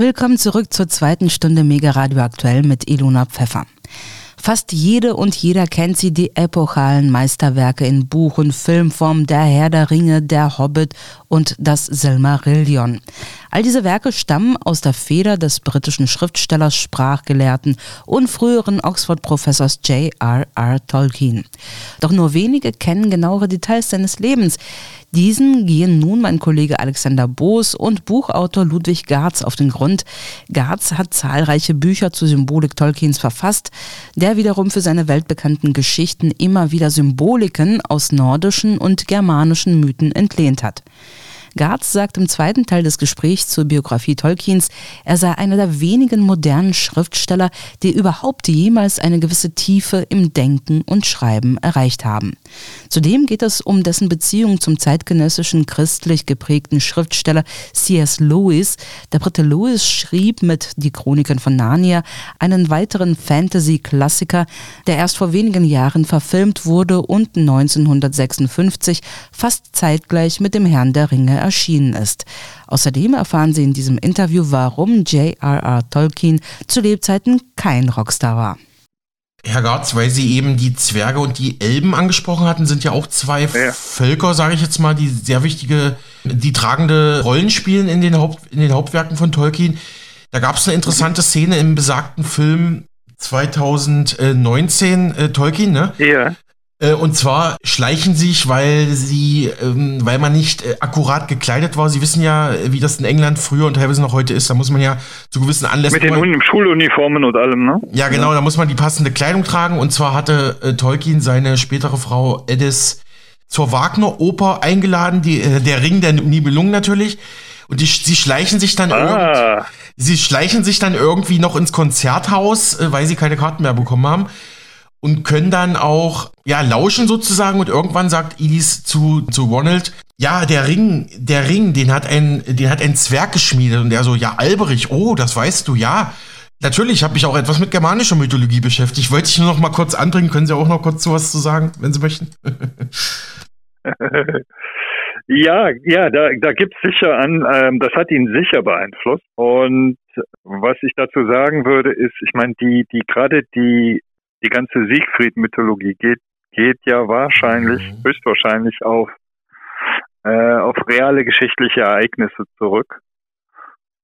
Willkommen zurück zur zweiten Stunde Mega Radio Aktuell mit Ilona Pfeffer. Fast jede und jeder kennt sie, die epochalen Meisterwerke in Buch- und Filmform Der Herr der Ringe, Der Hobbit und das Silmarillion. All diese Werke stammen aus der Feder des britischen Schriftstellers, Sprachgelehrten und früheren Oxford-Professors J.R.R. Tolkien. Doch nur wenige kennen genauere Details seines Lebens. Diesen gehen nun mein Kollege Alexander Boos und Buchautor Ludwig Garz auf den Grund. Garz hat zahlreiche Bücher zur Symbolik Tolkiens verfasst, der wiederum für seine weltbekannten Geschichten immer wieder Symboliken aus nordischen und germanischen Mythen entlehnt hat. Garz sagt im zweiten Teil des Gesprächs zur Biografie Tolkiens, er sei einer der wenigen modernen Schriftsteller, die überhaupt jemals eine gewisse Tiefe im Denken und Schreiben erreicht haben. Zudem geht es um dessen Beziehung zum zeitgenössischen christlich geprägten Schriftsteller C.S. Lewis. Der Brite Lewis schrieb mit Die Chroniken von Narnia einen weiteren Fantasy-Klassiker, der erst vor wenigen Jahren verfilmt wurde und 1956 fast zeitgleich mit dem Herrn der Ringe erschienen ist. Außerdem erfahren Sie in diesem Interview, warum J.R.R. Tolkien zu Lebzeiten kein Rockstar war. Herr Garz, weil Sie eben die Zwerge und die Elben angesprochen hatten, sind ja auch zwei ja. Völker, sage ich jetzt mal, die sehr wichtige, die tragende Rollen spielen in den, Haupt, in den Hauptwerken von Tolkien. Da gab es eine interessante Szene im besagten Film 2019, äh, Tolkien, ne? Ja. Äh, und zwar schleichen sich, weil sie, ähm, weil man nicht äh, akkurat gekleidet war. Sie wissen ja, wie das in England früher und teilweise noch heute ist. Da muss man ja zu gewissen Anlässen. Mit den Schuluniformen und allem, ne? Ja, genau, da muss man die passende Kleidung tragen. Und zwar hatte äh, Tolkien seine spätere Frau Edis zur Wagner-Oper eingeladen, die, äh, der Ring der Nibelungen natürlich. Und die, sie schleichen sich dann ah. sie schleichen sich dann irgendwie noch ins Konzerthaus, äh, weil sie keine Karten mehr bekommen haben und können dann auch ja lauschen sozusagen und irgendwann sagt Elis zu zu Ronald ja der Ring der Ring den hat ein den hat ein Zwerg geschmiedet. Und der so ja Alberich oh das weißt du ja. Natürlich habe ich auch etwas mit germanischer Mythologie beschäftigt. Wollte ich nur noch mal kurz anbringen. Können Sie auch noch kurz sowas zu sagen wenn Sie möchten? Ja, ja, da, da gibt es sicher an, ähm, das hat ihn sicher beeinflusst. Und was ich dazu sagen würde, ist, ich meine, die, die gerade die die ganze Siegfried-Mythologie geht, geht ja wahrscheinlich, mhm. höchstwahrscheinlich auf, äh, auf reale geschichtliche Ereignisse zurück.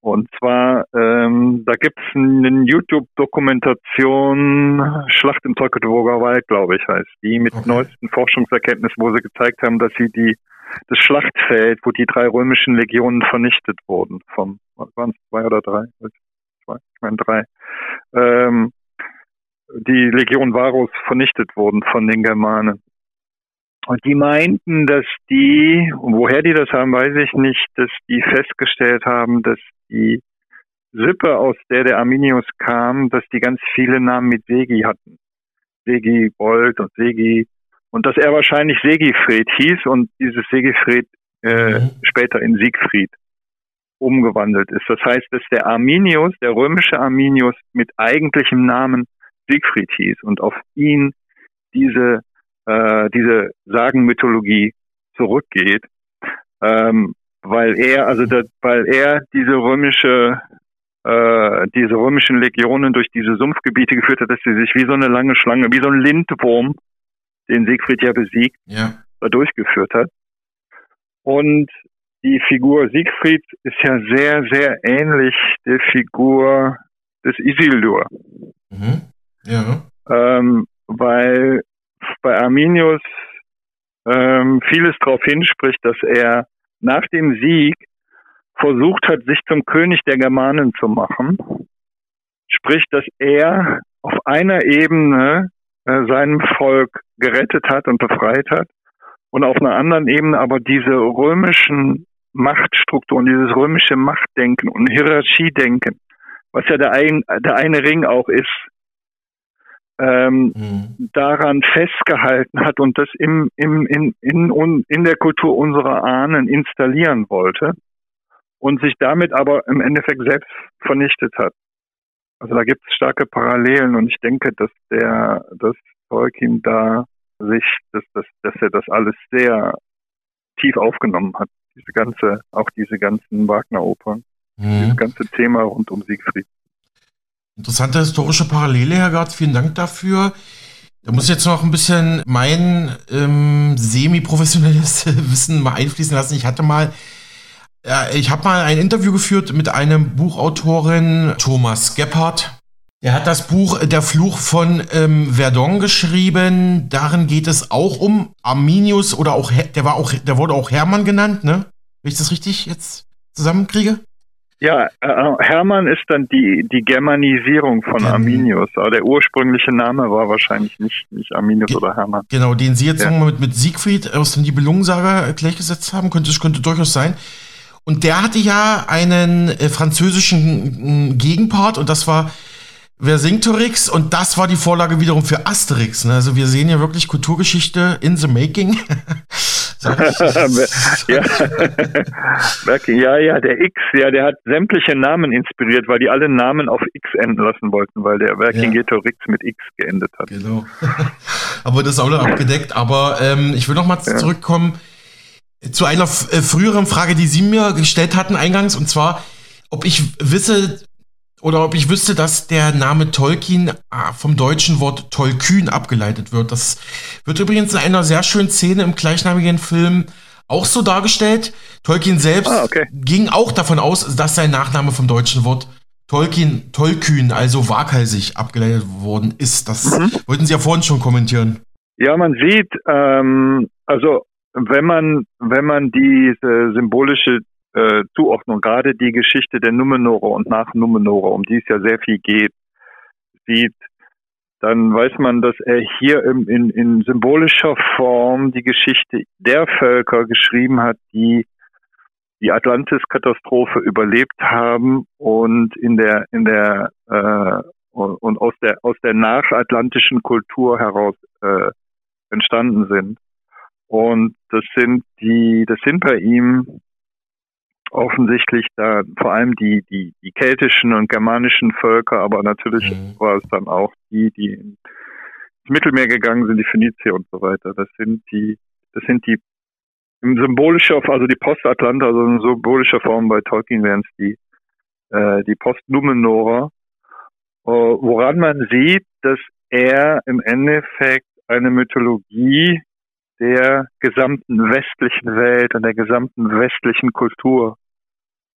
Und zwar, ähm, da gibt's eine YouTube-Dokumentation, Schlacht im Teutoburger Wald, glaube ich, heißt die, mit okay. neuesten Forschungserkenntnissen, wo sie gezeigt haben, dass sie die das Schlachtfeld, wo die drei römischen Legionen vernichtet wurden, vom waren es zwei oder drei? Zwei, ich meine drei. Ähm, die Legion Varus vernichtet wurden von den Germanen. Und die meinten, dass die, woher die das haben, weiß ich nicht, dass die festgestellt haben, dass die Sippe, aus der der Arminius kam, dass die ganz viele Namen mit Segi hatten. Segi Bold und Segi. Und dass er wahrscheinlich Segifred hieß und dieses Segifred äh, mhm. später in Siegfried umgewandelt ist. Das heißt, dass der Arminius, der römische Arminius mit eigentlichem Namen Siegfried hieß und auf ihn diese, äh, diese Sagenmythologie zurückgeht, ähm, weil er, also da, weil er diese römische, äh, diese römischen Legionen durch diese Sumpfgebiete geführt hat, dass sie sich wie so eine lange Schlange, wie so ein Lindwurm, den Siegfried ja besiegt, ja. durchgeführt hat. Und die Figur Siegfried ist ja sehr, sehr ähnlich der Figur des Isildur. Mhm. Ähm, weil bei Arminius ähm, vieles darauf hinspricht, dass er nach dem Sieg versucht hat, sich zum König der Germanen zu machen. Sprich, dass er auf einer Ebene äh, seinem Volk gerettet hat und befreit hat und auf einer anderen Ebene aber diese römischen Machtstrukturen, dieses römische Machtdenken und Hierarchiedenken, was ja der, ein, der eine Ring auch ist, ähm, mhm. daran festgehalten hat und das im, im, in, in, in der Kultur unserer Ahnen installieren wollte und sich damit aber im Endeffekt selbst vernichtet hat. Also da gibt es starke Parallelen und ich denke, dass der, dass Tolkien da sich, dass, dass, dass er das alles sehr tief aufgenommen hat. Diese ganze, auch diese ganzen Wagner-Opern. Mhm. Das ganze Thema rund um Siegfried. Interessante historische Parallele, Herr Gartz, vielen Dank dafür. Da muss ich jetzt noch ein bisschen mein ähm, semi-professionelles Wissen mal einfließen lassen. Ich hatte mal, äh, ich habe mal ein Interview geführt mit einem Buchautorin, Thomas Gebhardt. Er hat das Buch Der Fluch von ähm, Verdun geschrieben. Darin geht es auch um Arminius oder auch, der war auch, der wurde auch Hermann genannt, ne? Wenn ich das richtig jetzt zusammenkriege? Ja, äh, Hermann ist dann die, die Germanisierung von den, Arminius, aber der ursprüngliche Name war wahrscheinlich nicht, nicht Arminius oder Hermann. Genau, den Sie jetzt ja. nochmal mit, mit Siegfried aus dem Nibelungensaga gleichgesetzt haben, könnte, könnte durchaus sein. Und der hatte ja einen äh, französischen Gegenpart und das war Vercingetorix und das war die Vorlage wiederum für Asterix. Ne? Also wir sehen ja wirklich Kulturgeschichte in the making. ja. ja, ja, der X, ja, der hat sämtliche Namen inspiriert, weil die alle Namen auf X enden lassen wollten, weil der Vercingetorix ja. mit X geendet hat. Genau. aber das ist auch noch abgedeckt. Aber ähm, ich will noch mal ja. zurückkommen zu einer äh, früheren Frage, die Sie mir gestellt hatten eingangs, und zwar, ob ich wisse, oder ob ich wüsste, dass der Name Tolkien ah, vom deutschen Wort Tollkühn abgeleitet wird. Das wird übrigens in einer sehr schönen Szene im gleichnamigen Film auch so dargestellt. Tolkien selbst ah, okay. ging auch davon aus, dass sein Nachname vom deutschen Wort Tolkien, Tollkühn, also waghalsig abgeleitet worden ist. Das mhm. wollten Sie ja vorhin schon kommentieren. Ja, man sieht, ähm, also wenn man, wenn man diese symbolische äh, Zuordnung, gerade die Geschichte der Numenore und nach Numenore, um die es ja sehr viel geht, sieht, dann weiß man, dass er hier im, in, in symbolischer Form die Geschichte der Völker geschrieben hat, die die Atlantis-Katastrophe überlebt haben und in der in der äh, und aus der aus der nachatlantischen Kultur heraus äh, entstanden sind. Und das sind die, das sind bei ihm offensichtlich da vor allem die, die, die keltischen und germanischen Völker, aber natürlich mhm. war es dann auch die, die ins Mittelmeer gegangen sind, die Phönizier und so weiter. Das sind die, das sind die im symbolischer, also die Postatlanta, also in symbolischer Form bei Tolkien wären es die, äh, die Postnumenorer, äh, woran man sieht, dass er im Endeffekt eine Mythologie der gesamten westlichen Welt und der gesamten westlichen Kultur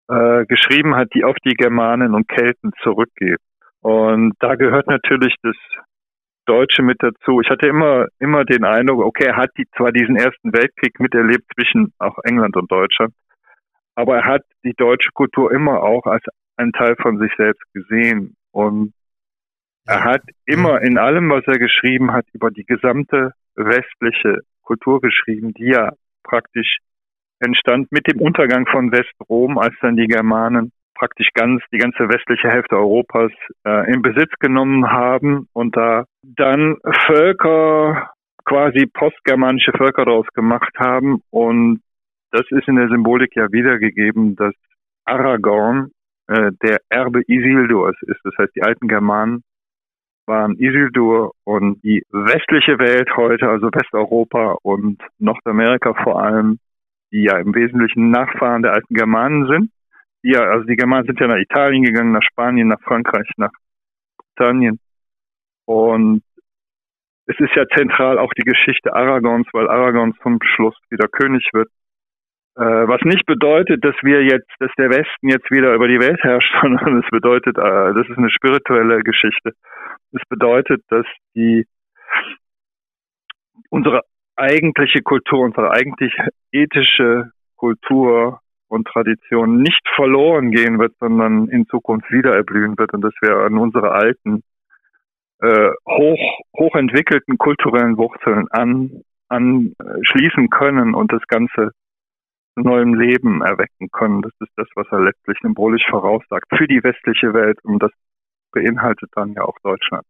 äh, geschrieben hat, die auf die Germanen und Kelten zurückgeht. Und da gehört natürlich das Deutsche mit dazu. Ich hatte immer, immer den Eindruck, okay, er hat die, zwar diesen Ersten Weltkrieg miterlebt zwischen auch England und Deutschland, aber er hat die deutsche Kultur immer auch als einen Teil von sich selbst gesehen. Und er hat immer in allem, was er geschrieben hat, über die gesamte westliche Kultur geschrieben, die ja praktisch entstand mit dem Untergang von Westrom, als dann die Germanen praktisch ganz die ganze westliche Hälfte Europas äh, in Besitz genommen haben und da dann Völker quasi postgermanische Völker daraus gemacht haben und das ist in der Symbolik ja wiedergegeben, dass Aragorn äh, der Erbe Isildurs ist. Das heißt, die alten Germanen waren Isildur und die westliche Welt heute, also Westeuropa und Nordamerika vor allem, die ja im Wesentlichen Nachfahren der alten Germanen sind. Die ja, also die Germanen sind ja nach Italien gegangen, nach Spanien, nach Frankreich, nach Britannien. Und es ist ja zentral auch die Geschichte Aragons, weil Aragons zum Schluss wieder König wird. Äh, was nicht bedeutet, dass wir jetzt, dass der Westen jetzt wieder über die Welt herrscht, sondern es bedeutet, äh, das ist eine spirituelle Geschichte. Es bedeutet, dass die unsere eigentliche Kultur, unsere eigentlich ethische Kultur und Tradition nicht verloren gehen wird, sondern in Zukunft wieder erblühen wird und dass wir an unsere alten, äh, hoch, hochentwickelten kulturellen Wurzeln an, anschließen können und das Ganze neuem Leben erwecken können. Das ist das, was er letztlich symbolisch voraussagt für die westliche Welt und das beinhaltet dann ja auch Deutschland.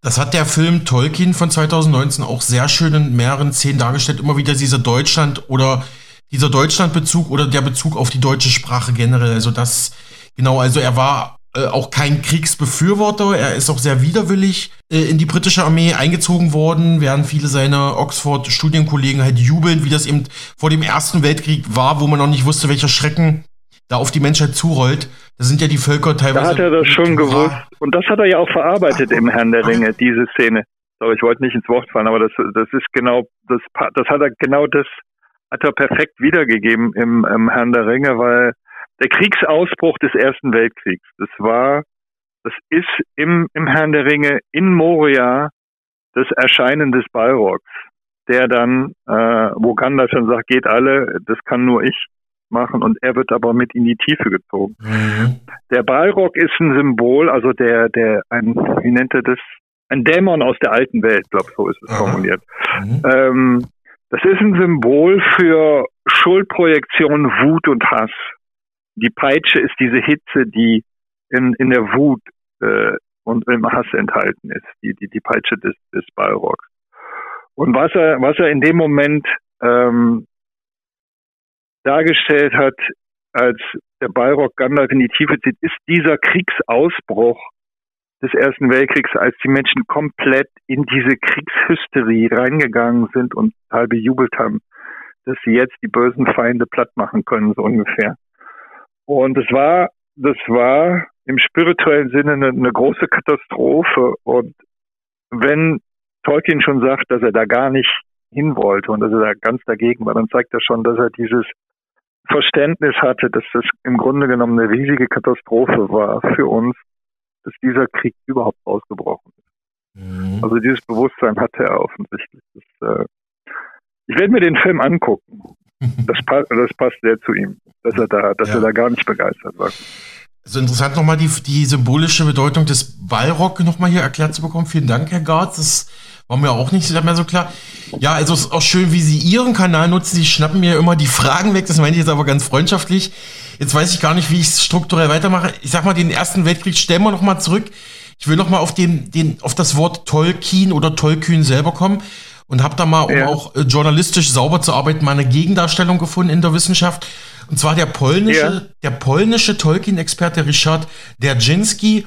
Das hat der Film Tolkien von 2019 auch sehr schön in mehreren Szenen dargestellt. Immer wieder dieser Deutschland oder dieser Deutschlandbezug oder der Bezug auf die deutsche Sprache generell. Also das, genau, also er war äh, auch kein Kriegsbefürworter. Er ist auch sehr widerwillig äh, in die britische Armee eingezogen worden, während viele seiner Oxford-Studienkollegen halt jubeln, wie das eben vor dem Ersten Weltkrieg war, wo man noch nicht wusste, welcher Schrecken da auf die Menschheit zurollt. Da sind ja die Völker teilweise. Da hat er das schon gewusst. Und das hat er ja auch verarbeitet Ach, im Herrn der Ringe, diese Szene. Sorry, ich wollte nicht ins Wort fallen, aber das, das ist genau, das, das hat er genau das hat er perfekt wiedergegeben im, im Herrn der Ringe, weil der Kriegsausbruch des Ersten Weltkriegs, das war, das ist im, im Herrn der Ringe in Moria das Erscheinen des Balrogs, der dann, äh, wo Gandalf schon sagt, geht alle, das kann nur ich machen und er wird aber mit in die Tiefe gezogen. Mhm. Der Balrog ist ein Symbol, also der, der, ein, wie nennt er das? Ein Dämon aus der alten Welt, glaube so ist es Aha. formuliert. Mhm. Ähm, das ist ein Symbol für Schuldprojektion, Wut und Hass. Die Peitsche ist diese Hitze, die in, in der Wut äh, und im Hass enthalten ist, die, die, die Peitsche des, des Balrogs. Und was er, was er in dem Moment ähm, dargestellt hat, als der Balrog Gandalf in die Tiefe zieht, ist dieser Kriegsausbruch des Ersten Weltkriegs, als die Menschen komplett in diese Kriegshysterie reingegangen sind und halb bejubelt haben, dass sie jetzt die bösen Feinde platt machen können, so ungefähr. Und es war, das war im spirituellen Sinne eine, eine große Katastrophe. Und wenn Tolkien schon sagt, dass er da gar nicht hin wollte und dass er da ganz dagegen war, dann zeigt er schon, dass er dieses Verständnis hatte, dass das im Grunde genommen eine riesige Katastrophe war für uns, dass dieser Krieg überhaupt ausgebrochen ist. Mhm. Also dieses Bewusstsein hatte er offensichtlich. Das, äh, ich werde mir den Film angucken. Das, passt, das passt sehr zu ihm, dass er da, dass ja. er da gar nicht begeistert war. Also interessant nochmal die, die symbolische Bedeutung des Ballrock nochmal hier erklärt zu bekommen. Vielen Dank, Herr Gartz. Das war mir auch nicht mehr so klar. Ja, also es ist auch schön, wie Sie Ihren Kanal nutzen. Sie schnappen mir immer die Fragen weg. Das meine ich jetzt aber ganz freundschaftlich. Jetzt weiß ich gar nicht, wie ich es strukturell weitermache. Ich sag mal, den Ersten Weltkrieg stellen wir nochmal zurück. Ich will nochmal auf den, den, auf das Wort Tolkien oder Tollkühn selber kommen und habe da mal, um ja. auch äh, journalistisch sauber zu arbeiten, mal eine Gegendarstellung gefunden in der Wissenschaft. Und zwar der polnische, ja. der polnische Tolkien-Experte Richard Derczynski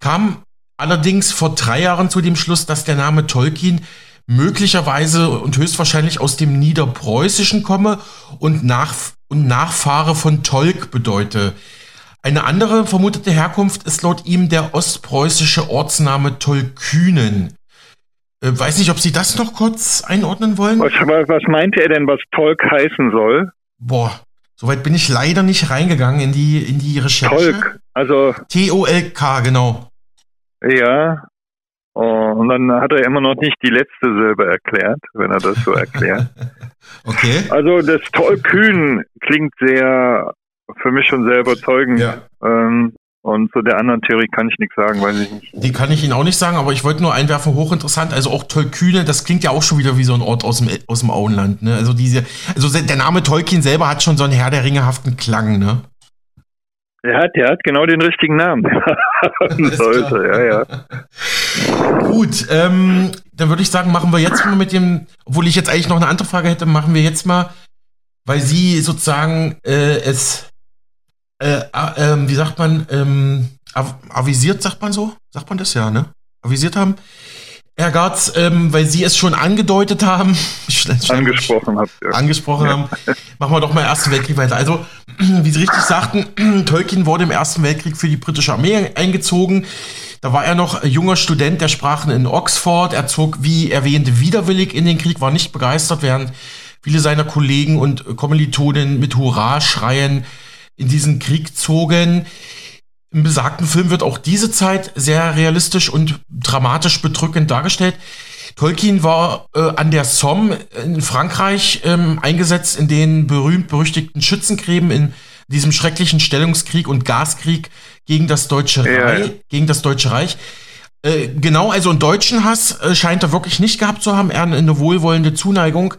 kam allerdings vor drei Jahren zu dem Schluss, dass der Name Tolkien möglicherweise und höchstwahrscheinlich aus dem Niederpreußischen komme und, nach, und Nachfahre von Tolk bedeute. Eine andere vermutete Herkunft ist laut ihm der ostpreußische Ortsname Tolkünen. Äh, weiß nicht, ob Sie das noch kurz einordnen wollen. Was, was meinte er denn, was Tolk heißen soll? Boah, soweit bin ich leider nicht reingegangen in die, in die Recherche. Tolk, also. T-O-L-K, genau. Ja. Oh, und dann hat er immer noch nicht die letzte Silbe erklärt, wenn er das so erklärt. okay. Also das Tollkühn klingt sehr, für mich schon sehr überzeugend. Ja. Ähm, und zu der anderen Theorie kann ich nichts sagen, weiß ich nicht. Die kann ich Ihnen auch nicht sagen, aber ich wollte nur einwerfen, hochinteressant. Also auch Tolkühne, das klingt ja auch schon wieder wie so ein Ort aus dem, aus dem Auenland. Ne? Also diese, also der Name Tolkien selber hat schon so einen Herr der Ringehaften Klang, ne? Er hat, der hat genau den richtigen Namen. Sollte, ja, ja. Gut, ähm, dann würde ich sagen, machen wir jetzt mal mit dem, obwohl ich jetzt eigentlich noch eine andere Frage hätte, machen wir jetzt mal, weil Sie sozusagen äh, es äh, äh, wie sagt man, ähm, av avisiert, sagt man so? Sagt man das ja, ne? Avisiert haben. Herr Gartz, ähm, weil Sie es schon angedeutet haben, angesprochen, hab, ja. angesprochen ja. haben, machen wir doch mal Ersten Weltkrieg weiter. Also, wie Sie richtig sagten, Tolkien wurde im Ersten Weltkrieg für die britische Armee eingezogen. Da war er noch junger Student der Sprachen in Oxford. Er zog, wie erwähnt, widerwillig in den Krieg, war nicht begeistert, während viele seiner Kollegen und Kommilitonen mit Hurra schreien in diesen Krieg zogen. Im besagten Film wird auch diese Zeit sehr realistisch und dramatisch bedrückend dargestellt. Tolkien war äh, an der Somme in Frankreich ähm, eingesetzt in den berühmt-berüchtigten Schützengräben in diesem schrecklichen Stellungskrieg und Gaskrieg gegen das Deutsche ja. Reich. Gegen das Deutsche Reich. Äh, genau, also einen deutschen Hass äh, scheint er wirklich nicht gehabt zu haben, eher eine wohlwollende Zuneigung.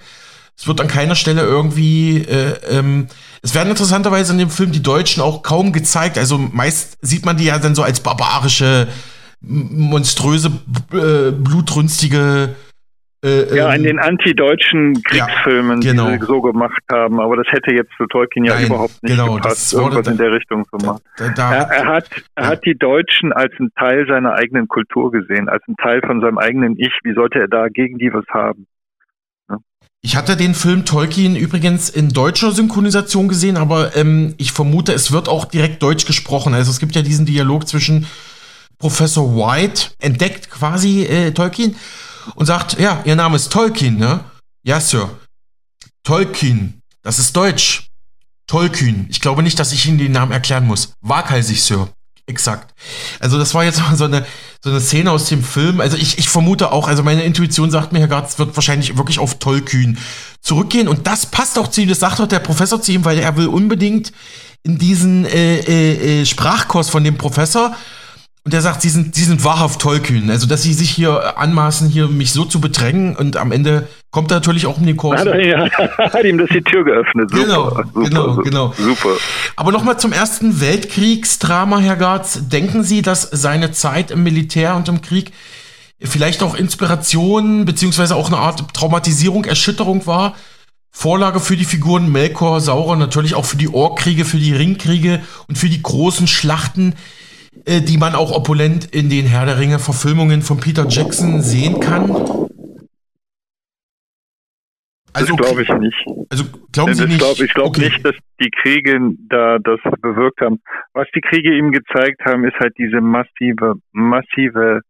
Es wird an keiner Stelle irgendwie äh, ähm, es werden interessanterweise in dem Film die Deutschen auch kaum gezeigt. Also meist sieht man die ja dann so als barbarische, monströse, äh, blutrünstige. Äh, ja, in ähm, den anti-deutschen Kriegsfilmen, ja, genau. die sie so gemacht haben. Aber das hätte jetzt zu Tolkien ja Nein, überhaupt nicht genau, gepasst, irgendwas da, in der Richtung zu machen. Da, da, er, er, hat, er ja. hat die Deutschen als einen Teil seiner eigenen Kultur gesehen, als einen Teil von seinem eigenen Ich. Wie sollte er da gegen die was haben? Ich hatte den Film Tolkien übrigens in deutscher Synchronisation gesehen, aber ähm, ich vermute, es wird auch direkt deutsch gesprochen. Also es gibt ja diesen Dialog zwischen Professor White, entdeckt quasi äh, Tolkien und sagt, ja, Ihr Name ist Tolkien, ne? Ja, Sir. Tolkien, das ist Deutsch. Tolkien. Ich glaube nicht, dass ich Ihnen den Namen erklären muss. Waghalsig, Sir. Exakt. Also das war jetzt so eine, so eine Szene aus dem Film. Also ich, ich vermute auch, also meine Intuition sagt mir, Herr Gartz wird wahrscheinlich wirklich auf Tollkühn zurückgehen. Und das passt auch zu ihm, das sagt doch der Professor zu ihm, weil er will unbedingt in diesen äh, äh, äh Sprachkurs von dem Professor und er sagt, sie sind, sie sind wahrhaft tollkühn. Also, dass sie sich hier anmaßen, hier mich so zu bedrängen und am Ende kommt er natürlich auch um den Kurs. Hat, er, ja, hat ihm das die Tür geöffnet. Super, genau, super, genau, genau. Super. Aber nochmal zum Ersten Weltkriegsdrama, Herr Garz. Denken Sie, dass seine Zeit im Militär und im Krieg vielleicht auch Inspiration beziehungsweise auch eine Art Traumatisierung, Erschütterung war? Vorlage für die Figuren Melkor, Sauron, natürlich auch für die Orkkriege, für die Ringkriege und für die großen Schlachten, äh, die man auch opulent in den Herr der Ringe Verfilmungen von Peter Jackson sehen kann? Also, das glaube ich nicht. Also glauben Sie nicht? Glaub, ich glaube okay. nicht, dass die Kriege da das bewirkt haben. Was die Kriege ihm gezeigt haben, ist halt diese massive, massive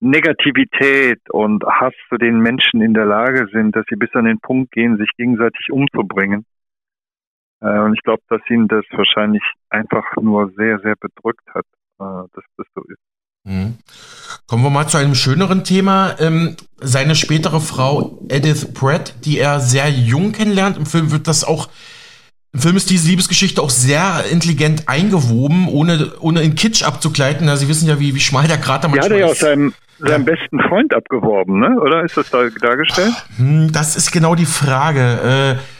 Negativität und Hass zu den Menschen in der Lage sind, dass sie bis an den Punkt gehen, sich gegenseitig umzubringen. Äh, und ich glaube, dass ihn das wahrscheinlich einfach nur sehr, sehr bedrückt hat, dass das so ist. Mhm. Kommen wir mal zu einem schöneren Thema. Ähm, seine spätere Frau Edith Pratt, die er sehr jung kennenlernt. Im Film wird das auch, im Film ist diese Liebesgeschichte auch sehr intelligent eingewoben, ohne, ohne in Kitsch abzugleiten. Ja, Sie wissen ja, wie, wie schmal der Krater manchmal ist. Ja, hat er ja aus seinem, seinem ja. besten Freund abgeworben, ne? oder ist das da dargestellt? Hm, das ist genau die Frage. Äh,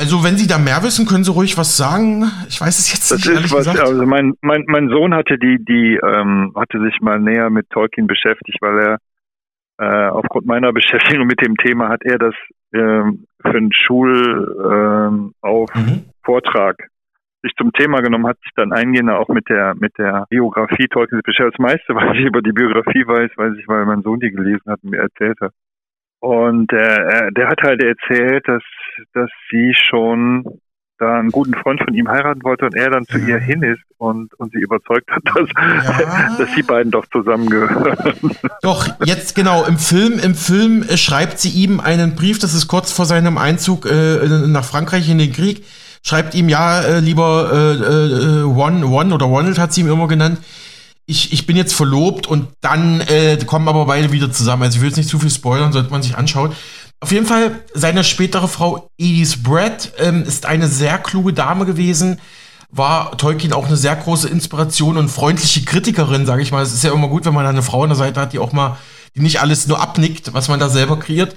also wenn Sie da mehr wissen, können Sie ruhig was sagen. Ich weiß es jetzt das nicht, ehrlich was, gesagt. Also mein, mein, mein Sohn hatte die, die ähm, hatte sich mal näher mit Tolkien beschäftigt, weil er äh, aufgrund meiner Beschäftigung mit dem Thema hat er das ähm, für einen Schulauf ähm, mhm. Vortrag sich zum Thema genommen, hat sich dann eingehender auch mit der mit der Biografie Tolkiens beschäftigt. Das meiste, was ich über die Biografie weiß, weiß ich, weil mein Sohn die gelesen hat und mir erzählt hat. Und äh, der hat halt erzählt, dass, dass sie schon da einen guten Freund von ihm heiraten wollte und er dann zu ihr hin ist und, und sie überzeugt hat, dass, ja. dass die beiden doch zusammengehören. Doch, jetzt genau, im Film, im Film äh, schreibt sie ihm einen Brief, das ist kurz vor seinem Einzug äh, nach Frankreich in den Krieg, schreibt ihm, ja, äh, lieber äh, äh, One, One oder Ronald hat sie ihm immer genannt, ich, ich bin jetzt verlobt und dann äh, kommen aber beide wieder zusammen. Also ich will jetzt nicht zu viel spoilern, sollte man sich anschauen. Auf jeden Fall, seine spätere Frau Edith Brett ähm, ist eine sehr kluge Dame gewesen, war Tolkien auch eine sehr große Inspiration und freundliche Kritikerin, sage ich mal. Es ist ja immer gut, wenn man eine Frau an der Seite hat, die auch mal, die nicht alles nur abnickt, was man da selber kreiert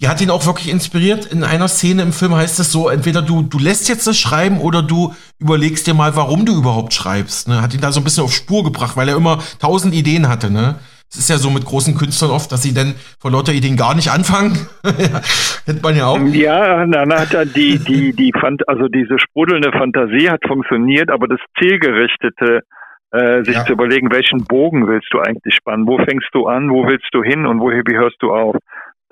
die hat ihn auch wirklich inspiriert. In einer Szene im Film heißt es so, entweder du, du lässt jetzt das schreiben oder du überlegst dir mal, warum du überhaupt schreibst. Ne? Hat ihn da so ein bisschen auf Spur gebracht, weil er immer tausend Ideen hatte. Ne? Es ist ja so mit großen Künstlern oft, dass sie dann vor lauter Ideen gar nicht anfangen. Kennt man ja auch. Ja, dann hat er die, die, die Fant also diese sprudelnde Fantasie hat funktioniert, aber das zielgerichtete, äh, sich ja. zu überlegen, welchen Bogen willst du eigentlich spannen? Wo fängst du an? Wo willst du hin? Und woher hörst du auf?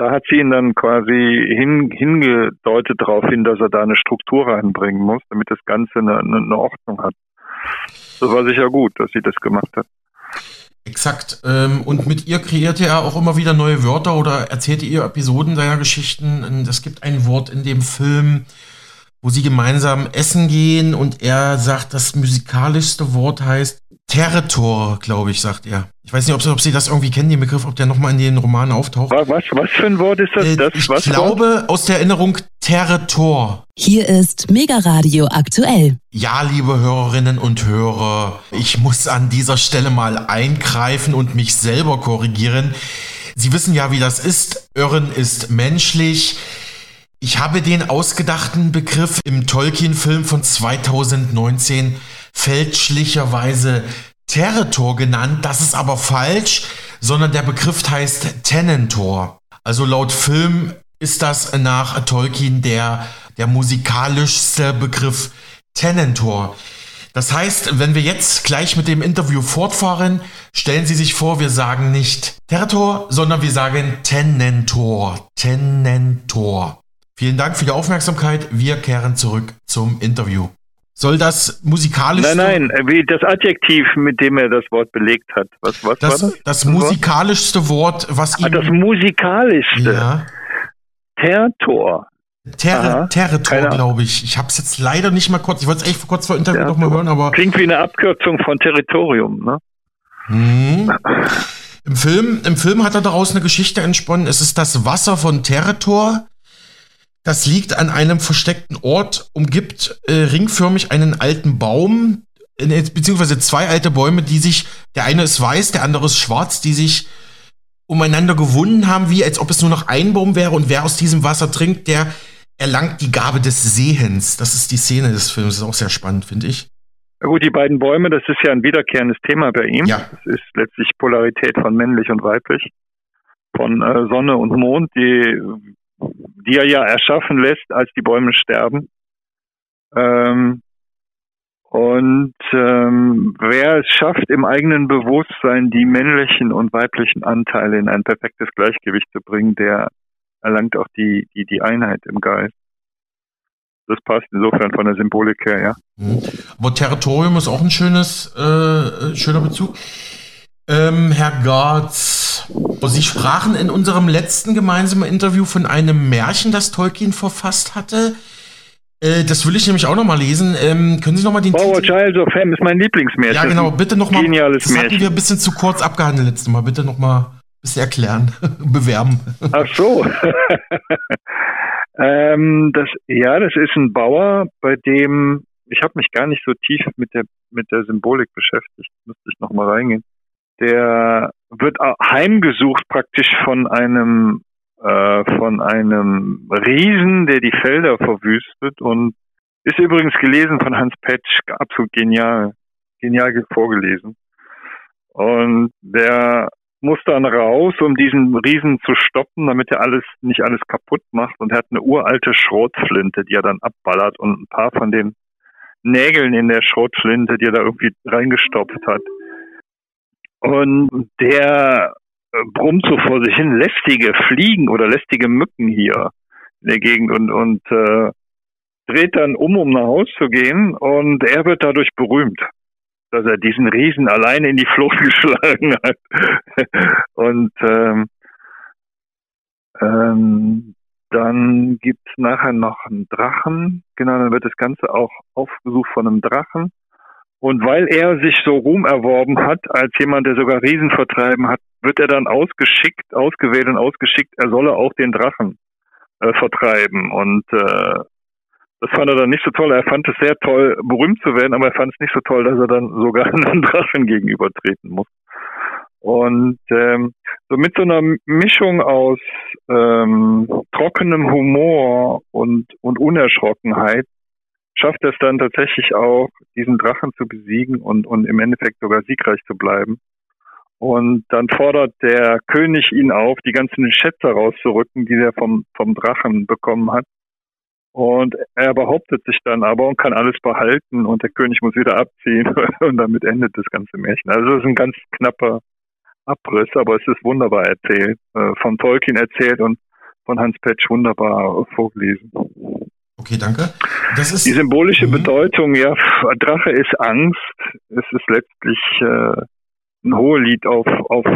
da hat sie ihn dann quasi hin, hingedeutet darauf hin, dass er da eine Struktur reinbringen muss, damit das Ganze eine, eine Ordnung hat. Das war sicher gut, dass sie das gemacht hat. Exakt. Ähm, und mit ihr kreierte er auch immer wieder neue Wörter oder erzählte ihr Episoden seiner Geschichten. Es gibt ein Wort in dem Film, wo sie gemeinsam essen gehen und er sagt, das musikalischste Wort heißt Territor, glaube ich, sagt er. Ich weiß nicht, ob, ob, Sie das irgendwie kennen, den Begriff, ob der nochmal in den Romanen auftaucht. Was, was für ein Wort ist das? Äh, das ich was glaube, Wort? aus der Erinnerung Territor. Hier ist Mega Radio aktuell. Ja, liebe Hörerinnen und Hörer, ich muss an dieser Stelle mal eingreifen und mich selber korrigieren. Sie wissen ja, wie das ist. Irren ist menschlich. Ich habe den ausgedachten Begriff im Tolkien-Film von 2019 fälschlicherweise Territor genannt. Das ist aber falsch, sondern der Begriff heißt Tenentor. Also laut Film ist das nach Tolkien der, der musikalischste Begriff Tenentor. Das heißt, wenn wir jetzt gleich mit dem Interview fortfahren, stellen Sie sich vor, wir sagen nicht Territor, sondern wir sagen Tenentor. Tenentor. Vielen Dank für die Aufmerksamkeit. Wir kehren zurück zum Interview. Soll das musikalisch. Nein, nein, wie das Adjektiv, mit dem er das Wort belegt hat. Was, was das, war das? Das musikalischste Wort, was ihm. Ah, das musikalischste. Ja. Tertor. Ter Territor, glaube ich. Ich habe es jetzt leider nicht mal kurz. Ich wollte es echt kurz vor Interview noch mal hören, aber. Klingt wie eine Abkürzung von Territorium, ne? Hm. Im Film, Im Film hat er daraus eine Geschichte entsponnen. Es ist das Wasser von Territor. Das liegt an einem versteckten Ort, umgibt äh, ringförmig einen alten Baum, äh, beziehungsweise zwei alte Bäume, die sich, der eine ist weiß, der andere ist schwarz, die sich umeinander gewunden haben, wie als ob es nur noch ein Baum wäre und wer aus diesem Wasser trinkt, der erlangt die Gabe des Sehens. Das ist die Szene des Films, das ist auch sehr spannend, finde ich. Ja gut, die beiden Bäume, das ist ja ein wiederkehrendes Thema bei ihm. Ja. Das ist letztlich Polarität von männlich und weiblich, von äh, Sonne und Mond, die die er ja erschaffen lässt, als die Bäume sterben. Ähm, und ähm, wer es schafft, im eigenen Bewusstsein die männlichen und weiblichen Anteile in ein perfektes Gleichgewicht zu bringen, der erlangt auch die, die, die Einheit im Geist. Das passt insofern von der Symbolik her, ja. Mhm. Aber Territorium ist auch ein schönes, äh, schöner Bezug. Ähm, Herr Gartz, Sie sprachen in unserem letzten gemeinsamen Interview von einem Märchen, das Tolkien verfasst hatte. Äh, das will ich nämlich auch nochmal lesen. Ähm, können Sie nochmal den Power Titel... Child of Ham ist mein Lieblingsmärchen. Ja, genau. Bitte nochmal. Geniales das hatten wir ein bisschen zu kurz abgehandelt letztes Mal. Bitte nochmal ein bisschen erklären, bewerben. Ach so. ähm, das, ja, das ist ein Bauer, bei dem ich habe mich gar nicht so tief mit der mit der Symbolik beschäftigt. Müsste ich nochmal reingehen der wird heimgesucht praktisch von einem äh, von einem Riesen, der die Felder verwüstet und ist übrigens gelesen von Hans Petsch, absolut genial, genial vorgelesen. Und der muss dann raus, um diesen Riesen zu stoppen, damit er alles nicht alles kaputt macht. Und er hat eine uralte Schrotflinte, die er dann abballert und ein paar von den Nägeln in der Schrotflinte, die er da irgendwie reingestopft hat, und der äh, brummt so vor sich hin lästige Fliegen oder lästige Mücken hier in der Gegend und, und äh, dreht dann um, um nach Haus zu gehen und er wird dadurch berühmt, dass er diesen Riesen alleine in die Flucht geschlagen hat. und ähm, ähm, dann gibt's nachher noch einen Drachen, genau, dann wird das Ganze auch aufgesucht von einem Drachen. Und weil er sich so Ruhm erworben hat, als jemand, der sogar Riesen vertreiben hat, wird er dann ausgeschickt, ausgewählt und ausgeschickt, er solle auch den Drachen äh, vertreiben. Und äh, das fand er dann nicht so toll. Er fand es sehr toll, berühmt zu werden, aber er fand es nicht so toll, dass er dann sogar einem Drachen gegenübertreten muss. Und ähm, so mit so einer Mischung aus ähm, trockenem Humor und, und Unerschrockenheit schafft es dann tatsächlich auch, diesen Drachen zu besiegen und, und im Endeffekt sogar siegreich zu bleiben. Und dann fordert der König ihn auf, die ganzen Schätze rauszurücken, die er vom, vom Drachen bekommen hat. Und er behauptet sich dann aber und kann alles behalten und der König muss wieder abziehen und damit endet das ganze Märchen. Also es ist ein ganz knapper Abriss, aber es ist wunderbar erzählt, äh, von Tolkien erzählt und von Hans Petsch wunderbar vorgelesen. Okay, danke. Das ist, die symbolische mhm. Bedeutung, ja, Drache ist Angst. Es ist letztlich äh, ein Hohelied auf, auf,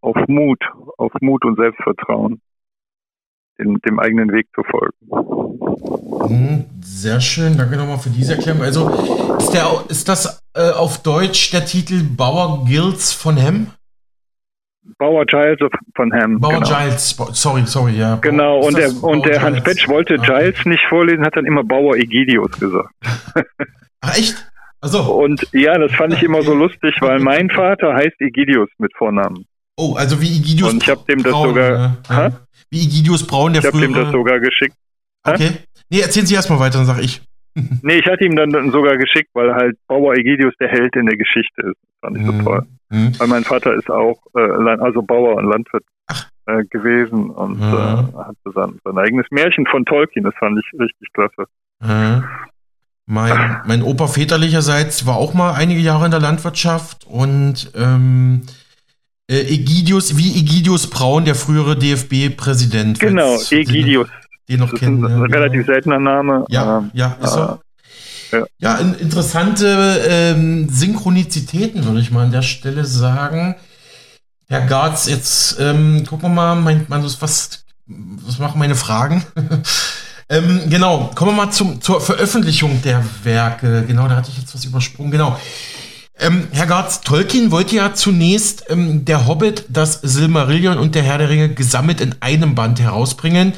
auf Mut, auf Mut und Selbstvertrauen, dem, dem eigenen Weg zu folgen. Mhm, sehr schön, danke nochmal für diese Erklärung. Also ist, der, ist das äh, auf Deutsch der Titel Bauer Guilds von Hem? Bauer Giles von Ham. Bauer genau. Giles, sorry, sorry, ja. Genau, und der, und der Hans Petsch wollte. Giles nicht vorlesen, hat dann immer Bauer Egidius gesagt. Ach, echt? Also. Und ja, das fand ich immer so lustig, weil mein Vater heißt Egidius mit Vornamen. Oh, also wie Egidius Und ich habe dem das Braun, sogar. Ja. Wie Egidius Braun, der Ich habe dem das sogar geschickt. Okay. Nee, erzählen Sie erstmal weiter, dann sag ich. nee, ich hatte ihm dann sogar geschickt, weil halt Bauer Egidius der Held in der Geschichte ist. Das fand ich so mhm. toll. Mhm. Weil mein Vater ist auch äh, also Bauer und Landwirt äh, gewesen und mhm. äh, hatte sein, sein, eigenes Märchen von Tolkien. Das fand ich richtig klasse. Mhm. Mein, mein Opa väterlicherseits war auch mal einige Jahre in der Landwirtschaft und ähm, äh, Egidius, wie Egidius Braun, der frühere DFB-Präsident. Genau, Egidius. Den noch kennen. Das ist ein, ja, relativ genau. seltener Name. Ja, ähm, ja, ist er. Ja, ja in, interessante ähm, Synchronizitäten, würde ich mal an der Stelle sagen. Herr Garz, jetzt ähm, gucken wir mal, mein, mein, was, was machen meine Fragen? ähm, genau, kommen wir mal zum, zur Veröffentlichung der Werke. Genau, da hatte ich jetzt was übersprungen. Genau. Ähm, Herr Garz, Tolkien wollte ja zunächst ähm, der Hobbit, das Silmarillion und der Herr der Ringe gesammelt in einem Band herausbringen.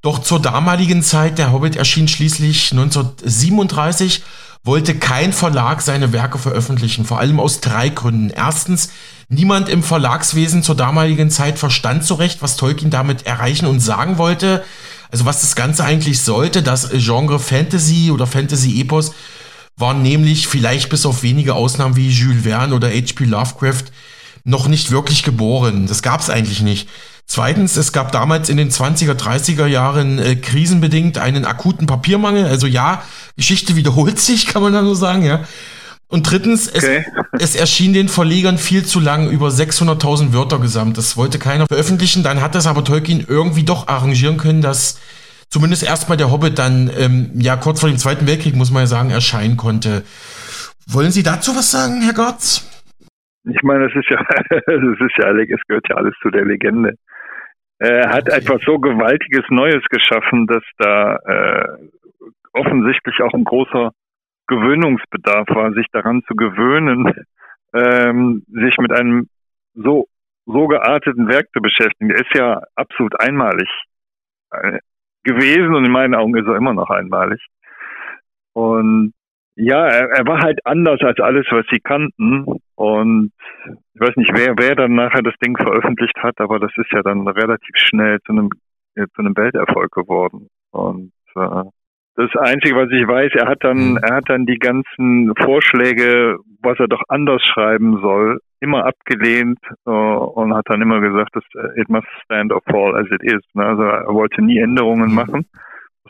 Doch zur damaligen Zeit, der Hobbit erschien schließlich 1937, wollte kein Verlag seine Werke veröffentlichen, vor allem aus drei Gründen. Erstens, niemand im Verlagswesen zur damaligen Zeit verstand so recht, was Tolkien damit erreichen und sagen wollte. Also was das Ganze eigentlich sollte, das Genre Fantasy oder Fantasy-Epos war nämlich vielleicht bis auf wenige Ausnahmen wie Jules Verne oder H.P. Lovecraft noch nicht wirklich geboren. Das gab es eigentlich nicht. Zweitens, es gab damals in den 20er, 30er Jahren äh, krisenbedingt einen akuten Papiermangel. Also ja, Geschichte wiederholt sich, kann man da so sagen, ja. Und drittens, okay. es, es, erschien den Verlegern viel zu lang, über 600.000 Wörter gesamt. Das wollte keiner veröffentlichen. Dann hat das aber Tolkien irgendwie doch arrangieren können, dass zumindest erstmal der Hobbit dann, ähm, ja, kurz vor dem Zweiten Weltkrieg, muss man ja sagen, erscheinen konnte. Wollen Sie dazu was sagen, Herr Gotz? Ich meine, es ist ja, es ist ja, es gehört ja alles zu der Legende. Er hat etwas so Gewaltiges Neues geschaffen, dass da äh, offensichtlich auch ein großer Gewöhnungsbedarf war, sich daran zu gewöhnen, ähm, sich mit einem so, so gearteten Werk zu beschäftigen. Der ist ja absolut einmalig äh, gewesen und in meinen Augen ist er immer noch einmalig. Und ja, er, er war halt anders als alles, was sie kannten. Und ich weiß nicht, wer, wer dann nachher das Ding veröffentlicht hat, aber das ist ja dann relativ schnell zu einem, zu einem Welterfolg geworden. Und äh, das Einzige, was ich weiß, er hat dann, mhm. er hat dann die ganzen Vorschläge, was er doch anders schreiben soll, immer abgelehnt uh, und hat dann immer gesagt, dass äh, it must stand or fall as it is. Ne? Also er wollte nie Änderungen mhm. machen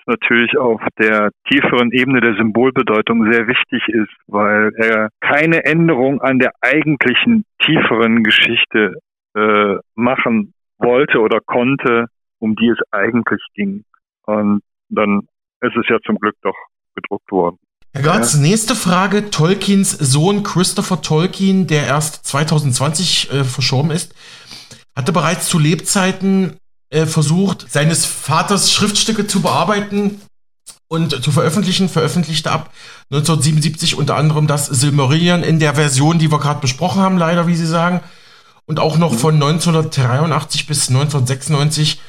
natürlich auf der tieferen Ebene der Symbolbedeutung sehr wichtig ist, weil er keine Änderung an der eigentlichen tieferen Geschichte äh, machen wollte oder konnte, um die es eigentlich ging. Und dann ist es ja zum Glück doch gedruckt worden. Herr Götz, ja. nächste Frage. Tolkiens Sohn Christopher Tolkien, der erst 2020 äh, verstorben ist, hatte bereits zu Lebzeiten äh, versucht, seines Vaters Schriftstücke zu bearbeiten und zu veröffentlichen, veröffentlichte ab 1977 unter anderem das Silmarillion in der Version, die wir gerade besprochen haben, leider, wie Sie sagen. Und auch noch von 1983 bis 1996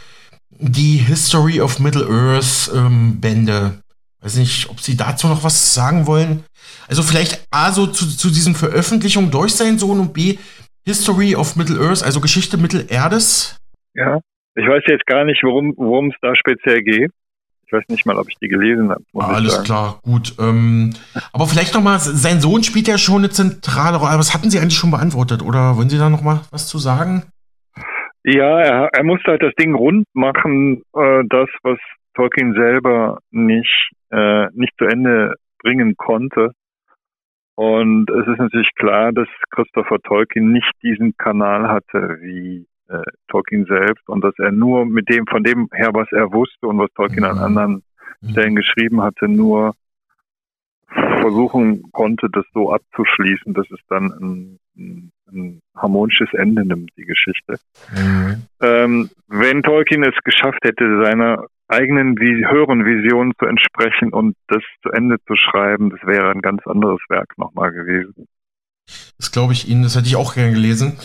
die History of Middle-earth ähm, Bände. Weiß nicht, ob Sie dazu noch was sagen wollen. Also vielleicht A, so zu, zu diesen Veröffentlichungen durch seinen Sohn und B, History of Middle-earth, also Geschichte Mittelerdes. Ja. Ich weiß jetzt gar nicht, worum es da speziell geht. Ich weiß nicht mal, ob ich die gelesen habe. Ah, alles klar, gut. Ähm, aber vielleicht noch mal, sein Sohn spielt ja schon eine zentrale Rolle. Was hatten Sie eigentlich schon beantwortet? Oder wollen Sie da noch mal was zu sagen? Ja, er, er musste halt das Ding rund machen, äh, das, was Tolkien selber nicht, äh, nicht zu Ende bringen konnte. Und es ist natürlich klar, dass Christopher Tolkien nicht diesen Kanal hatte wie äh, Tolkien selbst und dass er nur mit dem, von dem her, was er wusste und was Tolkien an mhm. anderen mhm. Stellen geschrieben hatte, nur versuchen konnte, das so abzuschließen, dass es dann ein, ein, ein harmonisches Ende nimmt, die Geschichte. Mhm. Ähm, wenn Tolkien es geschafft hätte, seiner eigenen höheren Vision zu entsprechen und das zu Ende zu schreiben, das wäre ein ganz anderes Werk nochmal gewesen. Das glaube ich Ihnen, das hätte ich auch gerne gelesen.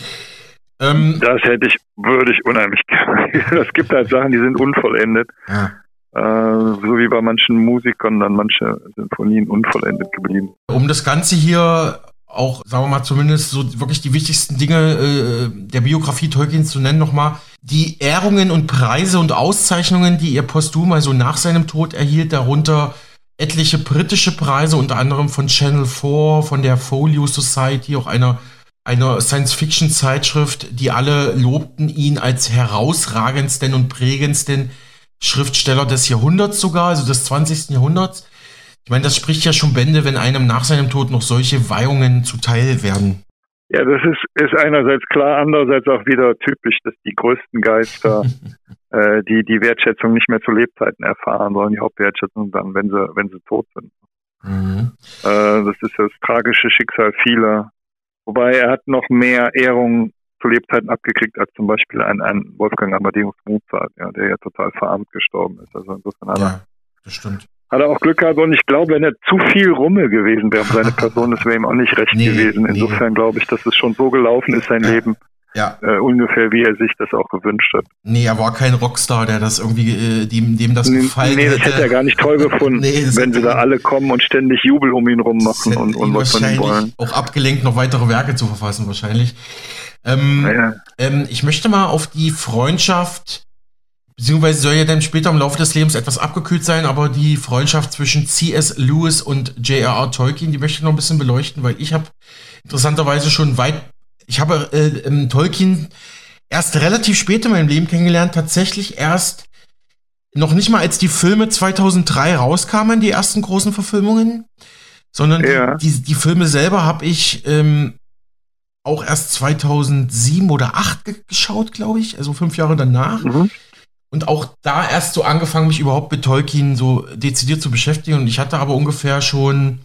Ähm, das hätte ich, würde ich unheimlich gerne. Es gibt halt Sachen, die sind unvollendet. Ja. Äh, so wie bei manchen Musikern dann manche Sinfonien unvollendet geblieben. Um das Ganze hier auch, sagen wir mal, zumindest so wirklich die wichtigsten Dinge äh, der Biografie Tolkiens zu nennen, nochmal. Die Ehrungen und Preise und Auszeichnungen, die er posthum, also nach seinem Tod erhielt, darunter etliche britische Preise, unter anderem von Channel 4, von der Folio Society, auch einer einer Science-Fiction-Zeitschrift, die alle lobten ihn als herausragendsten und prägendsten Schriftsteller des Jahrhunderts sogar, also des 20. Jahrhunderts. Ich meine, das spricht ja schon Bände, wenn einem nach seinem Tod noch solche Weihungen zuteil werden. Ja, das ist, ist einerseits klar, andererseits auch wieder typisch, dass die größten Geister äh, die die Wertschätzung nicht mehr zu Lebzeiten erfahren, sondern die Hauptwertschätzung dann, wenn sie wenn sie tot sind. Mhm. Äh, das ist das tragische Schicksal vieler. Wobei er hat noch mehr Ehrung zu Lebzeiten abgekriegt als zum Beispiel ein, ein Wolfgang Amadeus Mozart, ja, der ja total verarmt gestorben ist. Also insofern hat ja, das stimmt. Hat er auch Glück gehabt und ich glaube, wenn er zu viel Rummel gewesen wäre um seine Person, das wäre ihm auch nicht recht nee, gewesen. Insofern nee. glaube ich, dass es schon so gelaufen ist, sein ja. Leben, ja. Äh, ungefähr wie er sich das auch gewünscht hat. Nee, er war kein Rockstar, der das irgendwie, äh, dem, dem das gefallen Nee, das hätte er gar nicht toll gefunden, nee, wenn sie da alle kommen und ständig Jubel um ihn rum machen und, und was von ihm wollen. Auch abgelenkt, noch weitere Werke zu verfassen, wahrscheinlich. Ähm, ja. ähm, ich möchte mal auf die Freundschaft, beziehungsweise soll ja dann später im Laufe des Lebens etwas abgekühlt sein, aber die Freundschaft zwischen C.S. Lewis und J.R.R. Tolkien, die möchte ich noch ein bisschen beleuchten, weil ich habe interessanterweise schon weit ich habe äh, ähm, Tolkien erst relativ spät in meinem Leben kennengelernt, tatsächlich erst noch nicht mal als die Filme 2003 rauskamen, die ersten großen Verfilmungen, sondern ja. die, die, die, Filme selber habe ich ähm, auch erst 2007 oder 2008 geschaut, glaube ich, also fünf Jahre danach. Mhm. Und auch da erst so angefangen, mich überhaupt mit Tolkien so dezidiert zu beschäftigen. Und ich hatte aber ungefähr schon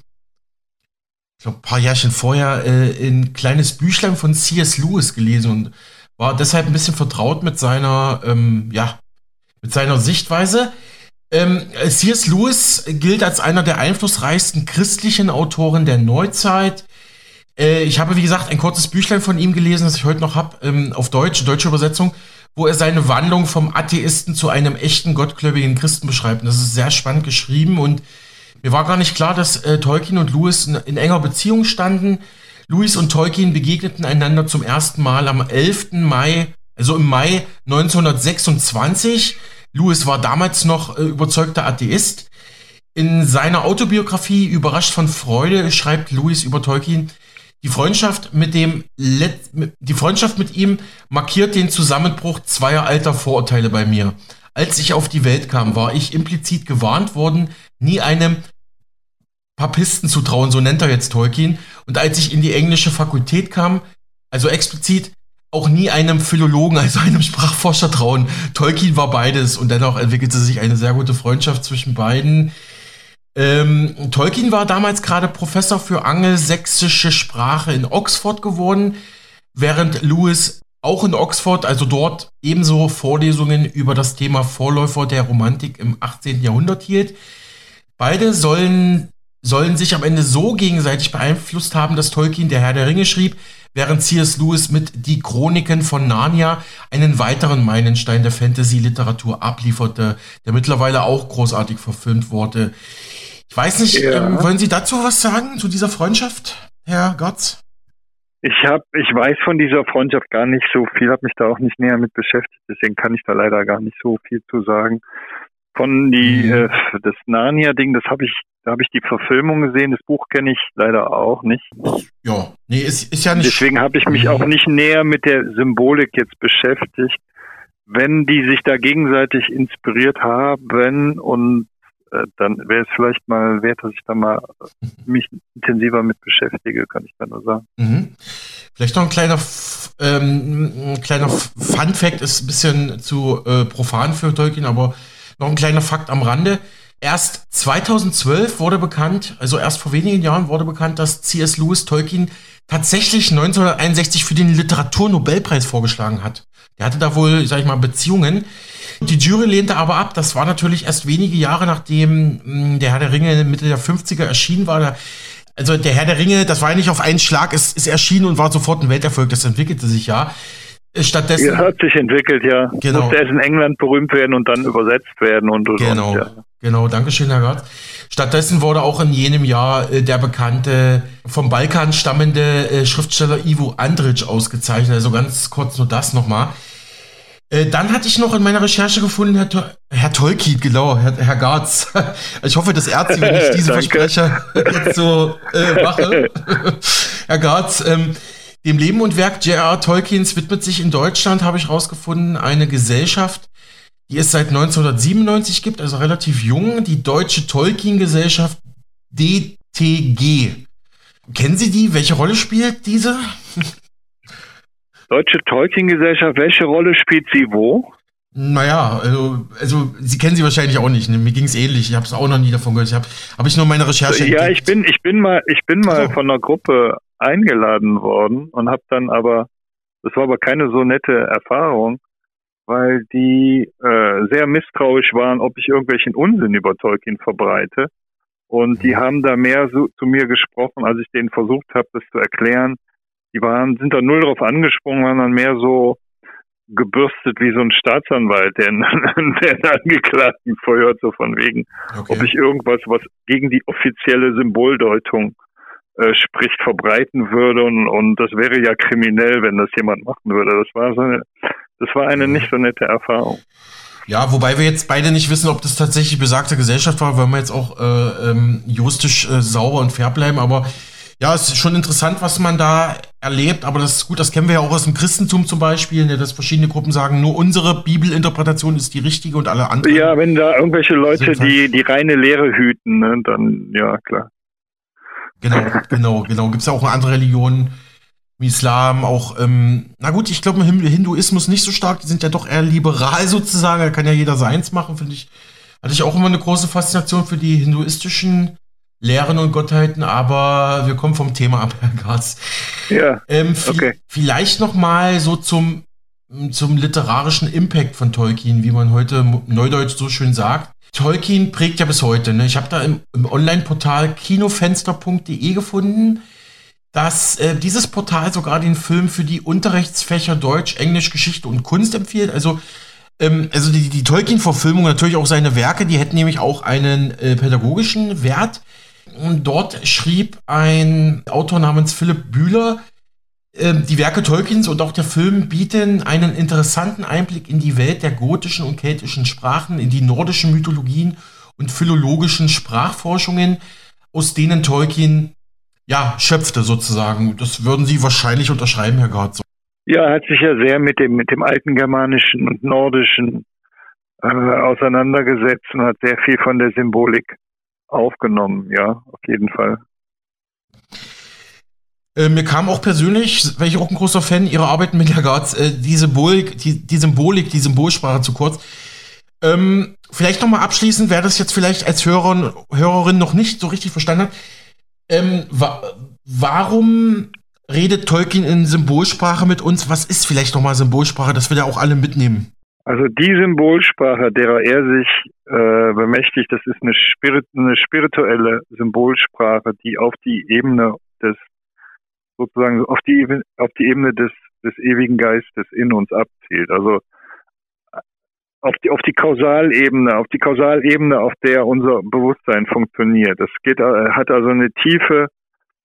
ich glaube, ein paar Jährchen vorher äh, ein kleines Büchlein von C.S. Lewis gelesen und war deshalb ein bisschen vertraut mit seiner, ähm, ja, mit seiner Sichtweise. Ähm, C.S. Lewis gilt als einer der einflussreichsten christlichen Autoren der Neuzeit. Äh, ich habe, wie gesagt, ein kurzes Büchlein von ihm gelesen, das ich heute noch habe, ähm, auf Deutsch, deutsche Übersetzung, wo er seine Wandlung vom Atheisten zu einem echten gottgläubigen Christen beschreibt. Und das ist sehr spannend geschrieben und mir war gar nicht klar, dass äh, Tolkien und Lewis in, in, enger Beziehung standen. Lewis und Tolkien begegneten einander zum ersten Mal am 11. Mai, also im Mai 1926. Lewis war damals noch äh, überzeugter Atheist. In seiner Autobiografie Überrascht von Freude schreibt Lewis über Tolkien, die Freundschaft mit dem Let die Freundschaft mit ihm markiert den Zusammenbruch zweier alter Vorurteile bei mir. Als ich auf die Welt kam, war ich implizit gewarnt worden, nie einem Papisten zu trauen, so nennt er jetzt Tolkien. Und als ich in die englische Fakultät kam, also explizit auch nie einem Philologen, also einem Sprachforscher trauen. Tolkien war beides und dennoch entwickelte sich eine sehr gute Freundschaft zwischen beiden. Ähm, Tolkien war damals gerade Professor für angelsächsische Sprache in Oxford geworden, während Lewis auch in Oxford, also dort ebenso Vorlesungen über das Thema Vorläufer der Romantik im 18. Jahrhundert hielt. Beide sollen, sollen sich am Ende so gegenseitig beeinflusst haben, dass Tolkien der Herr der Ringe schrieb, während C.S. Lewis mit Die Chroniken von Narnia einen weiteren Meilenstein der Fantasy-Literatur ablieferte, der mittlerweile auch großartig verfilmt wurde. Ich weiß nicht, ja. ähm, wollen Sie dazu was sagen, zu dieser Freundschaft, Herr Gotz? Ich habe, ich weiß von dieser Freundschaft gar nicht so viel, habe mich da auch nicht näher mit beschäftigt, deswegen kann ich da leider gar nicht so viel zu sagen. Von die mhm. äh, das Narnia-Ding, das habe ich, da habe ich die Verfilmung gesehen. Das Buch kenne ich leider auch nicht. Ja, nee, ist, ist ja nicht. Deswegen habe ich mich auch nicht näher mit der Symbolik jetzt beschäftigt. Wenn die sich da gegenseitig inspiriert haben und äh, dann wäre es vielleicht mal wert, dass ich da mal mich intensiver mit beschäftige, kann ich da nur sagen. Mhm. Vielleicht noch ein kleiner, ähm, ein kleiner Fun Fact, ist ein bisschen zu äh, profan für Tolkien, aber noch ein kleiner Fakt am Rande. Erst 2012 wurde bekannt, also erst vor wenigen Jahren wurde bekannt, dass C.S. Lewis Tolkien tatsächlich 1961 für den Literaturnobelpreis vorgeschlagen hat. Der hatte da wohl, sag ich mal, Beziehungen. Die Jury lehnte aber ab. Das war natürlich erst wenige Jahre, nachdem hm, der Herr der Ringe Mitte der 50er erschienen war. Also der Herr der Ringe, das war ja nicht auf einen Schlag, ist, ist erschienen und war sofort ein Welterfolg. Das entwickelte sich ja. Stattdessen. Ja, hat sich entwickelt, ja. Genau. Musste erst in England berühmt werden und dann übersetzt werden und, und Genau, und, ja. genau. Dankeschön, Herr Gott. Stattdessen wurde auch in jenem Jahr äh, der bekannte vom Balkan stammende äh, Schriftsteller Ivo Andrić ausgezeichnet. Also ganz kurz nur das nochmal. Äh, dann hatte ich noch in meiner Recherche gefunden, Herr, to Herr Tolkien, genau, Herr, Herr Garz. Ich hoffe, das ehrt Sie, wenn ich diese Versprecher jetzt so äh, mache. Herr Garz, ähm, dem Leben und Werk J.R. Tolkiens widmet sich in Deutschland, habe ich rausgefunden, eine Gesellschaft, die es seit 1997 gibt, also relativ jung, die Deutsche Tolkien-Gesellschaft DTG. Kennen Sie die? Welche Rolle spielt diese? Deutsche Tolkien-Gesellschaft, welche Rolle spielt sie wo? Naja, also, also Sie kennen sie wahrscheinlich auch nicht. Ne? Mir ging es ähnlich. Ich habe es auch noch nie davon gehört. Ich habe hab ich nur meine Recherche. Ja, entdeckt. ich bin, ich bin mal, ich bin mal so. von einer Gruppe eingeladen worden und habe dann aber, das war aber keine so nette Erfahrung, weil die äh, sehr misstrauisch waren, ob ich irgendwelchen Unsinn über Tolkien verbreite. Und die mhm. haben da mehr so, zu mir gesprochen, als ich denen versucht habe, das zu erklären. Die waren, sind da null drauf angesprungen, waren dann mehr so, gebürstet wie so ein Staatsanwalt, der den Angeklagten verhört, so von wegen, okay. ob ich irgendwas, was gegen die offizielle Symboldeutung äh, spricht, verbreiten würde und, und das wäre ja kriminell, wenn das jemand machen würde. Das war so eine, das war eine mhm. nicht so nette Erfahrung. Ja, wobei wir jetzt beide nicht wissen, ob das tatsächlich besagte Gesellschaft war, weil wir jetzt auch äh, ähm, juristisch äh, sauber und fair bleiben, aber ja, es ist schon interessant, was man da erlebt, aber das ist gut, das kennen wir ja auch aus dem Christentum zum Beispiel, ne, dass verschiedene Gruppen sagen, nur unsere Bibelinterpretation ist die richtige und alle anderen. Ja, wenn da irgendwelche Leute die, die reine Lehre hüten, ne, dann ja, klar. Genau, genau, genau. Gibt es ja auch in anderen Religionen, im Islam, auch, ähm, na gut, ich glaube im Hinduismus nicht so stark, die sind ja doch eher liberal sozusagen, da kann ja jeder seins machen, finde ich. Hatte ich auch immer eine große Faszination für die hinduistischen Lehren und Gottheiten, aber wir kommen vom Thema ab, Herr Garz. Ja. Ähm, okay. Vielleicht noch mal so zum, zum literarischen Impact von Tolkien, wie man heute neudeutsch so schön sagt. Tolkien prägt ja bis heute. Ne? Ich habe da im, im Online-Portal kinofenster.de gefunden, dass äh, dieses Portal sogar den Film für die Unterrichtsfächer Deutsch, Englisch, Geschichte und Kunst empfiehlt. Also ähm, also die, die Tolkien-Verfilmung, natürlich auch seine Werke, die hätten nämlich auch einen äh, pädagogischen Wert. Und dort schrieb ein Autor namens Philipp Bühler, ähm, die Werke Tolkiens und auch der Film bieten einen interessanten Einblick in die Welt der gotischen und keltischen Sprachen, in die nordischen Mythologien und philologischen Sprachforschungen, aus denen Tolkien ja schöpfte sozusagen. Das würden Sie wahrscheinlich unterschreiben, Herr Gart. Ja, er hat sich ja sehr mit dem mit dem alten germanischen und nordischen äh, auseinandergesetzt und hat sehr viel von der Symbolik aufgenommen, ja, auf jeden Fall. Äh, mir kam auch persönlich, weil ich auch ein großer Fan ihrer Arbeit mit Lagarde, äh, die Symbolik, die, die Symbolik, die Symbolsprache zu kurz. Ähm, vielleicht nochmal abschließend, wer das jetzt vielleicht als Hörer, Hörerin noch nicht so richtig verstanden hat. Ähm, wa warum redet Tolkien in Symbolsprache mit uns? Was ist vielleicht nochmal Symbolsprache, dass wir da auch alle mitnehmen? Also die Symbolsprache, derer er sich äh, bemächtigt, das ist eine, Spirit, eine spirituelle Symbolsprache, die auf die Ebene des sozusagen auf die auf die Ebene des des ewigen Geistes in uns abzielt. Also auf die auf die Kausalebene, auf die Kausalebene, auf der unser Bewusstsein funktioniert. Das geht äh, hat also eine tiefe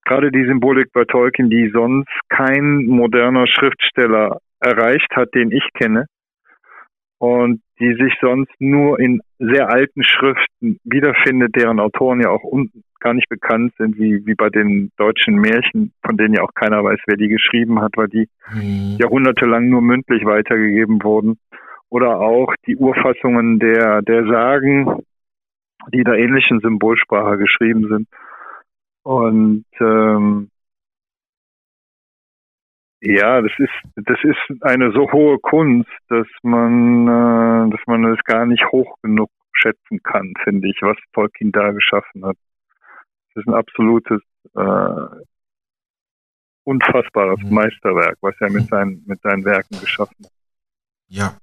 gerade die Symbolik bei Tolkien, die sonst kein moderner Schriftsteller erreicht hat, den ich kenne und die sich sonst nur in sehr alten Schriften wiederfindet, deren Autoren ja auch gar nicht bekannt sind, wie, wie bei den deutschen Märchen, von denen ja auch keiner weiß, wer die geschrieben hat, weil die mhm. jahrhundertelang nur mündlich weitergegeben wurden. Oder auch die Urfassungen der, der Sagen, die in der ähnlichen Symbolsprache geschrieben sind. Und ähm, ja, das ist das ist eine so hohe Kunst, dass man äh, dass man es gar nicht hoch genug schätzen kann, finde ich, was Tolkien da geschaffen hat. Das ist ein absolutes äh, unfassbares mhm. Meisterwerk, was er mit mhm. seinen mit seinen Werken geschaffen hat. Ja.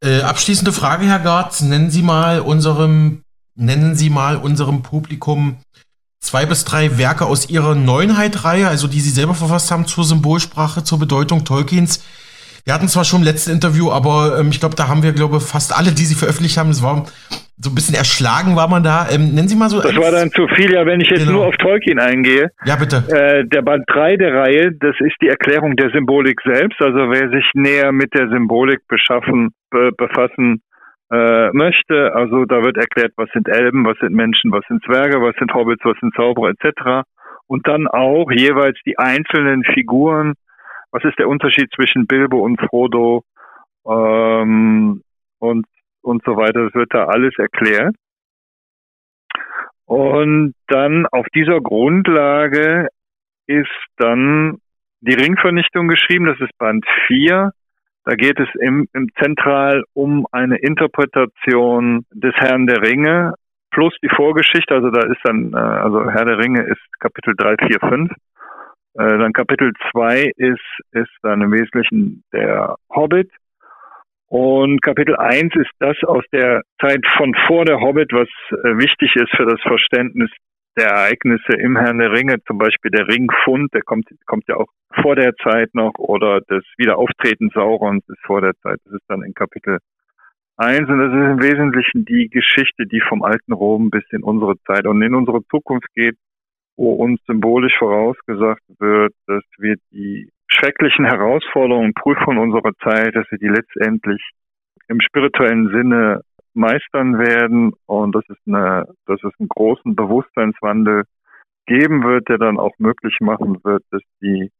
Äh, abschließende Frage, Herr Gartz, nennen Sie mal unserem nennen Sie mal unserem Publikum zwei bis drei Werke aus ihrer Neuenheit-Reihe, also die sie selber verfasst haben zur Symbolsprache, zur Bedeutung Tolkiens. Wir hatten zwar schon im letzten Interview, aber ähm, ich glaube, da haben wir, glaube fast alle, die sie veröffentlicht haben, es war so ein bisschen erschlagen war man da. Ähm, nennen Sie mal so. Das war dann zu viel, ja, wenn ich jetzt genau. nur auf Tolkien eingehe. Ja, bitte. Äh, der Band 3 der Reihe, das ist die Erklärung der Symbolik selbst. Also wer sich näher mit der Symbolik beschaffen, be befassen äh, möchte. Also da wird erklärt, was sind Elben, was sind Menschen, was sind Zwerge, was sind Hobbits, was sind Zauberer etc. Und dann auch jeweils die einzelnen Figuren. Was ist der Unterschied zwischen Bilbo und Frodo ähm, und und so weiter. Das wird da alles erklärt. Und dann auf dieser Grundlage ist dann die Ringvernichtung geschrieben. Das ist Band 4. Da geht es im, im zentral um eine Interpretation des Herrn der Ringe plus die Vorgeschichte. Also da ist dann, äh, also Herr der Ringe ist Kapitel 3, 4, 5. Äh, dann Kapitel 2 ist, ist dann im Wesentlichen der Hobbit. Und Kapitel 1 ist das aus der Zeit von vor der Hobbit, was äh, wichtig ist für das Verständnis der Ereignisse im Herrn der Ringe, zum Beispiel der Ringfund, der kommt, kommt ja auch vor der Zeit noch, oder das Wiederauftreten Saurons ist vor der Zeit. Das ist dann in Kapitel 1 und das ist im Wesentlichen die Geschichte, die vom alten Rom bis in unsere Zeit und in unsere Zukunft geht, wo uns symbolisch vorausgesagt wird, dass wir die schrecklichen Herausforderungen, Prüfungen unserer Zeit, dass wir die letztendlich im spirituellen Sinne meistern werden und dass es eine, dass es einen großen Bewusstseinswandel geben wird, der dann auch möglich machen wird, dass die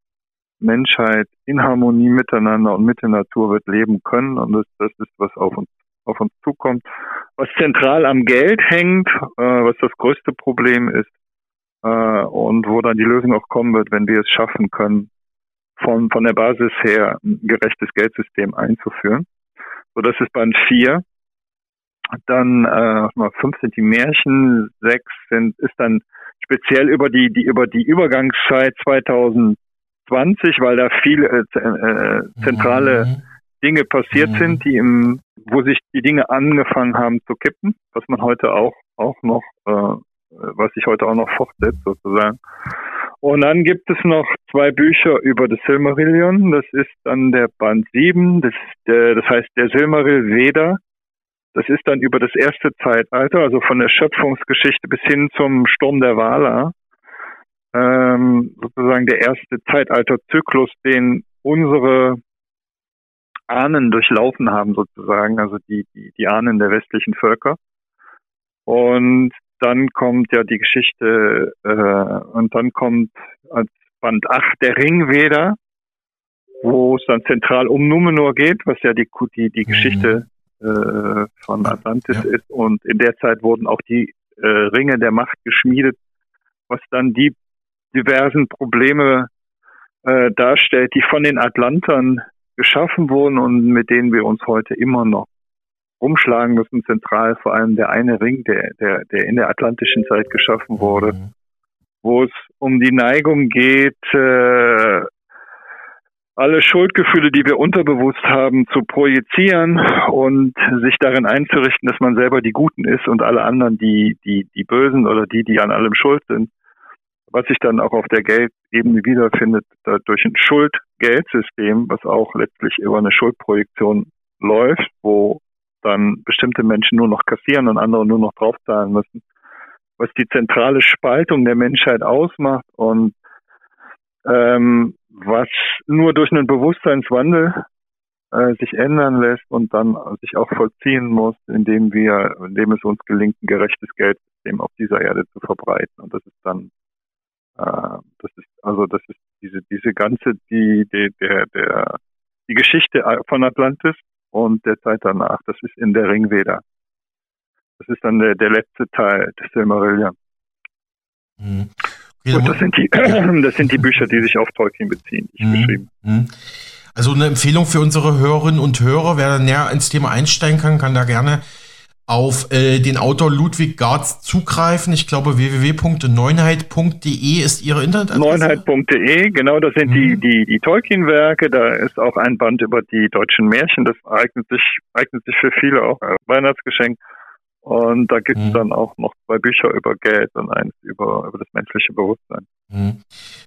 Menschheit in Harmonie miteinander und mit der Natur wird leben können und das, das ist, was auf uns, auf uns zukommt. Was zentral am Geld hängt, äh, was das größte Problem ist äh, und wo dann die Lösung auch kommen wird, wenn wir es schaffen können, von, von der Basis her ein gerechtes Geldsystem einzuführen. So, das ist Band 4. Dann äh, fünf sind die Märchen, sechs sind ist dann speziell über die die über die Übergangszeit 2020, weil da viele äh, äh, zentrale mhm. Dinge passiert mhm. sind, die im wo sich die Dinge angefangen haben zu kippen, was man heute auch auch noch äh, was sich heute auch noch fortsetzt sozusagen. Und dann gibt es noch zwei Bücher über das Silmarillion. Das ist dann der Band 7, das, der, das heißt der Silmaril Veda. Das ist dann über das erste Zeitalter, also von der Schöpfungsgeschichte bis hin zum Sturm der Wala, ähm, sozusagen der erste Zeitalterzyklus, den unsere Ahnen durchlaufen haben, sozusagen, also die, die, die Ahnen der westlichen Völker. Und dann kommt ja die Geschichte, äh, und dann kommt als Band 8 der Ringweder, wo es dann zentral um Numenor geht, was ja die, die, die mhm. Geschichte äh, von Atlantis ja. ist. Und in der Zeit wurden auch die äh, Ringe der Macht geschmiedet, was dann die diversen Probleme äh, darstellt, die von den Atlantern geschaffen wurden und mit denen wir uns heute immer noch rumschlagen müssen. Zentral vor allem der eine Ring, der, der, der in der atlantischen Zeit geschaffen wurde, mhm. wo es um die Neigung geht, äh, alle Schuldgefühle, die wir unterbewusst haben, zu projizieren und sich darin einzurichten, dass man selber die Guten ist und alle anderen die, die, die Bösen oder die, die an allem schuld sind. Was sich dann auch auf der Geldebene wiederfindet, durch ein Schuld-Geld-System, was auch letztlich über eine Schuldprojektion läuft, wo dann bestimmte Menschen nur noch kassieren und andere nur noch draufzahlen müssen. Was die zentrale Spaltung der Menschheit ausmacht und ähm, was nur durch einen Bewusstseinswandel äh, sich ändern lässt und dann sich auch vollziehen muss, indem wir, indem es uns gelingt, ein gerechtes Geldsystem auf dieser Erde zu verbreiten. Und das ist dann, äh, das ist also das ist diese diese ganze die die der der die Geschichte von Atlantis und der Zeit danach. Das ist in der Ringveda. Das ist dann der, der letzte Teil des Silmarillion. Mhm. Gut, das sind, die, das sind die Bücher, die sich auf Tolkien beziehen, die ich mhm. beschrieben mhm. Also eine Empfehlung für unsere Hörerinnen und Hörer, wer näher ins Thema einsteigen kann, kann da gerne auf äh, den Autor Ludwig Garz zugreifen. Ich glaube, www.neunheit.de ist Ihre Internetadresse. Neunheit.de, genau, das sind mhm. die, die, die Tolkien-Werke. Da ist auch ein Band über die deutschen Märchen. Das eignet sich, eignet sich für viele auch als Weihnachtsgeschenk. Und da gibt es mhm. dann auch noch zwei Bücher über Geld und eins über, über das menschliche Bewusstsein. Mhm.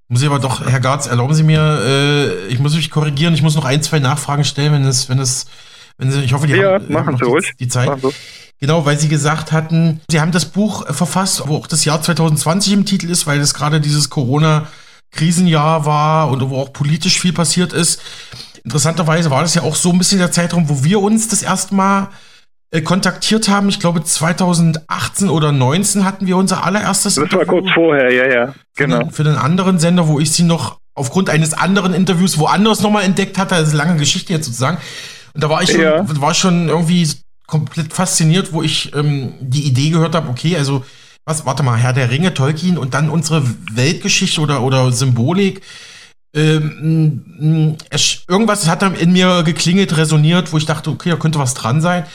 Muss ich aber doch, Herr Garz, erlauben Sie mir, äh, ich muss mich korrigieren, ich muss noch ein, zwei Nachfragen stellen, wenn es, wenn es, wenn Sie, ich hoffe, die ja, haben machen Sie ruhig. die Zeit. Genau, weil Sie gesagt hatten, Sie haben das Buch verfasst, wo auch das Jahr 2020 im Titel ist, weil es gerade dieses Corona-Krisenjahr war und wo auch politisch viel passiert ist. Interessanterweise war das ja auch so ein bisschen der Zeitraum, wo wir uns das erste Mal äh, kontaktiert haben. Ich glaube 2018 oder 19 hatten wir unser allererstes. Das war kurz vorher, ja, ja, genau. Für den, für den anderen Sender, wo ich sie noch aufgrund eines anderen Interviews woanders nochmal entdeckt hatte. Das ist eine lange Geschichte jetzt sozusagen. Und da war ich schon, ja. war schon irgendwie komplett fasziniert, wo ich ähm, die Idee gehört habe, okay, also was, warte mal, Herr der Ringe, Tolkien und dann unsere Weltgeschichte oder, oder Symbolik ähm, irgendwas hat dann in mir geklingelt, resoniert, wo ich dachte, okay, da könnte was dran sein,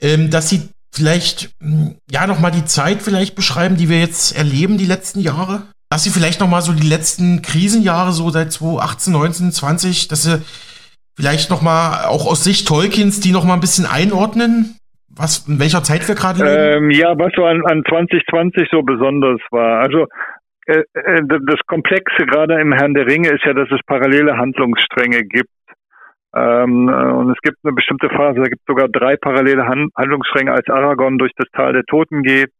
ähm, dass sie vielleicht, ja, nochmal die Zeit vielleicht beschreiben, die wir jetzt erleben, die letzten Jahre? Dass sie vielleicht nochmal so die letzten Krisenjahre, so seit 2018, 19, 20, dass sie vielleicht nochmal auch aus Sicht Tolkiens die nochmal ein bisschen einordnen? Was, in welcher Zeit wir gerade leben? Ähm, ja, was so an, an 2020 so besonders war. Also äh, äh, das Komplexe gerade im Herrn der Ringe ist ja, dass es parallele Handlungsstränge gibt. Ähm, äh, und es gibt eine bestimmte Phase, da gibt es sogar drei parallele Han Handlungsstränge, als Aragorn durch das Tal der Toten geht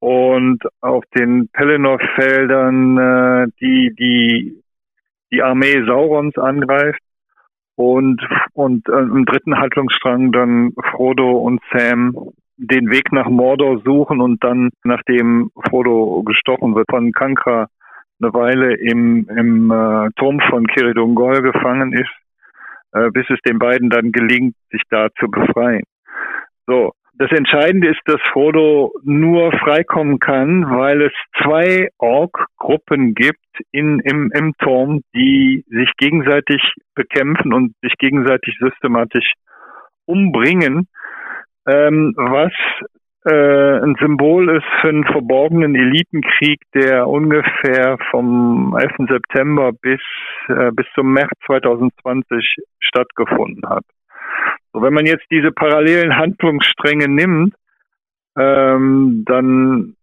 und auf den Pelennor-Feldern äh, die, die, die Armee Saurons angreift und, und äh, im dritten Handlungsstrang dann Frodo und Sam den Weg nach Mordor suchen und dann, nachdem Frodo gestochen wird von Kankra, eine Weile im, im äh, Turm von Kiridungol gefangen ist, äh, bis es den beiden dann gelingt, sich da zu befreien. So, das Entscheidende ist, dass Frodo nur freikommen kann, weil es zwei Ork-Gruppen gibt in, im, im Turm, die sich gegenseitig bekämpfen und sich gegenseitig systematisch umbringen ähm, was äh, ein Symbol ist für einen verborgenen Elitenkrieg, der ungefähr vom 11. September bis, äh, bis zum März 2020 stattgefunden hat. So, wenn man jetzt diese parallelen Handlungsstränge nimmt, ähm, dann,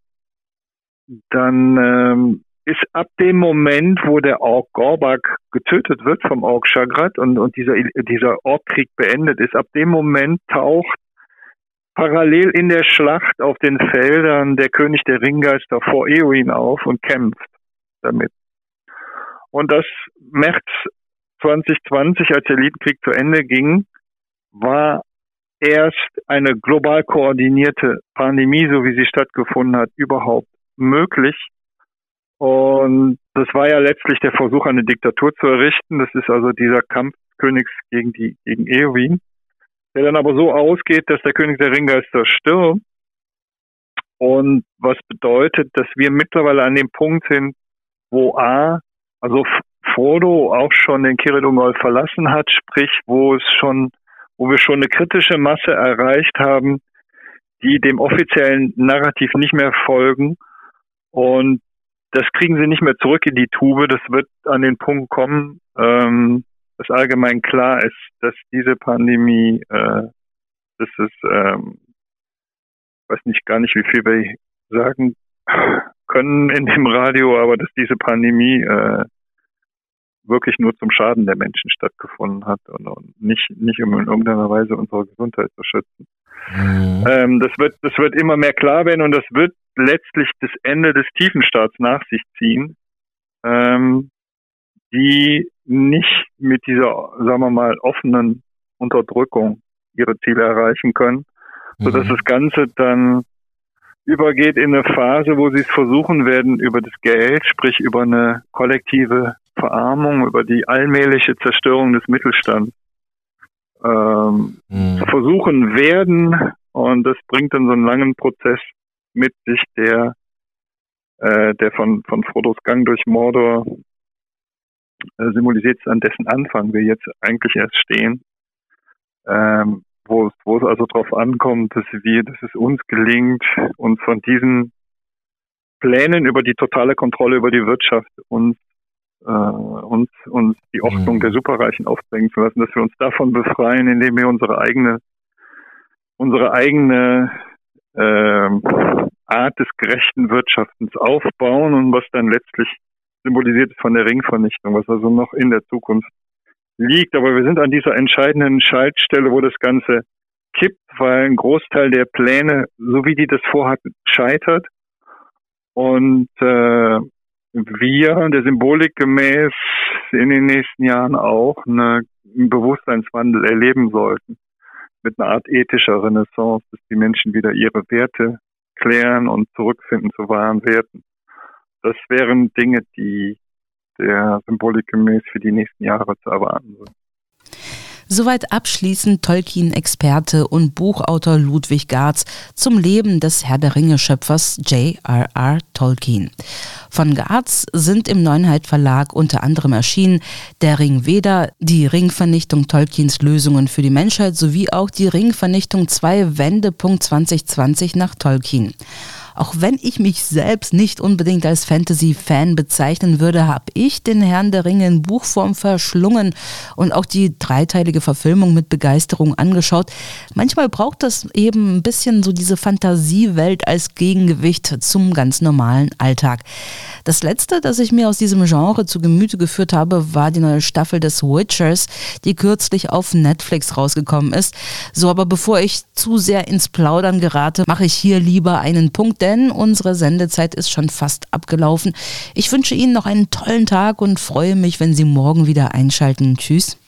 dann ähm, ist ab dem Moment, wo der Ork Gorbak getötet wird vom Ork Shagrat und, und dieser, dieser Ork-Krieg beendet ist, ab dem Moment taucht parallel in der Schlacht auf den Feldern der König der Ringgeister vor Eowyn auf und kämpft damit. Und das März 2020, als der Elitenkrieg zu Ende ging, war erst eine global koordinierte Pandemie, so wie sie stattgefunden hat, überhaupt möglich. Und das war ja letztlich der Versuch, eine Diktatur zu errichten. Das ist also dieser Kampf Königs gegen die, gegen Eowyn der dann aber so ausgeht, dass der König der Ringgeister stirbt. Und was bedeutet, dass wir mittlerweile an dem Punkt sind, wo A, also Frodo auch schon den Kiridungol verlassen hat, sprich, wo es schon, wo wir schon eine kritische Masse erreicht haben, die dem offiziellen Narrativ nicht mehr folgen. Und das kriegen sie nicht mehr zurück in die Tube. Das wird an den Punkt kommen, ähm, dass allgemein klar ist, dass diese Pandemie, äh, das ist, ähm, weiß nicht gar nicht, wie viel wir sagen können in dem Radio, aber dass diese Pandemie äh, wirklich nur zum Schaden der Menschen stattgefunden hat und, und nicht, nicht um in irgendeiner Weise unsere Gesundheit zu schützen. Mhm. Ähm, das wird, das wird immer mehr klar werden und das wird letztlich das Ende des Tiefenstaats nach sich ziehen, ähm, die nicht mit dieser, sagen wir mal, offenen Unterdrückung ihre Ziele erreichen können, sodass mhm. das Ganze dann übergeht in eine Phase, wo sie es versuchen werden, über das Geld, sprich über eine kollektive Verarmung, über die allmähliche Zerstörung des Mittelstands ähm, mhm. versuchen werden. Und das bringt dann so einen langen Prozess mit sich, der, äh, der von, von Frodos Gang durch Mordor äh, symbolisiert an dessen Anfang wir jetzt eigentlich erst stehen, ähm, wo, es, wo es also darauf ankommt, dass wir, dass es uns gelingt, uns von diesen Plänen über die totale Kontrolle über die Wirtschaft uns äh, uns, uns die Ordnung mhm. der Superreichen aufbringen zu lassen, dass wir uns davon befreien, indem wir unsere eigene unsere eigene äh, Art des gerechten Wirtschaftens aufbauen und was dann letztlich symbolisiert von der Ringvernichtung, was also noch in der Zukunft liegt. Aber wir sind an dieser entscheidenden Schaltstelle, wo das Ganze kippt, weil ein Großteil der Pläne, so wie die das vorhatten, scheitert. Und äh, wir der Symbolik gemäß in den nächsten Jahren auch eine, einen Bewusstseinswandel erleben sollten. Mit einer Art ethischer Renaissance, dass die Menschen wieder ihre Werte klären und zurückfinden zu wahren Werten. Das wären Dinge, die der Symbolik gemäß für die nächsten Jahre zu erwarten sind. Soweit abschließend Tolkien-Experte und Buchautor Ludwig Garz zum Leben des Herr der Ringe-Schöpfers J.R.R. Tolkien. Von Garz sind im Neunheit Verlag unter anderem erschienen Der Ring Veda, die Ringvernichtung Tolkiens Lösungen für die Menschheit sowie auch die Ringvernichtung 2 Wendepunkt 2020 nach Tolkien. Auch wenn ich mich selbst nicht unbedingt als Fantasy-Fan bezeichnen würde, habe ich den Herrn der Ringe in Buchform verschlungen und auch die dreiteilige Verfilmung mit Begeisterung angeschaut. Manchmal braucht das eben ein bisschen so diese Fantasiewelt als Gegengewicht zum ganz normalen Alltag. Das letzte, das ich mir aus diesem Genre zu Gemüte geführt habe, war die neue Staffel des Witchers, die kürzlich auf Netflix rausgekommen ist. So, aber bevor ich zu sehr ins Plaudern gerate, mache ich hier lieber einen Punkt, denn unsere Sendezeit ist schon fast abgelaufen. Ich wünsche Ihnen noch einen tollen Tag und freue mich, wenn Sie morgen wieder einschalten. Tschüss.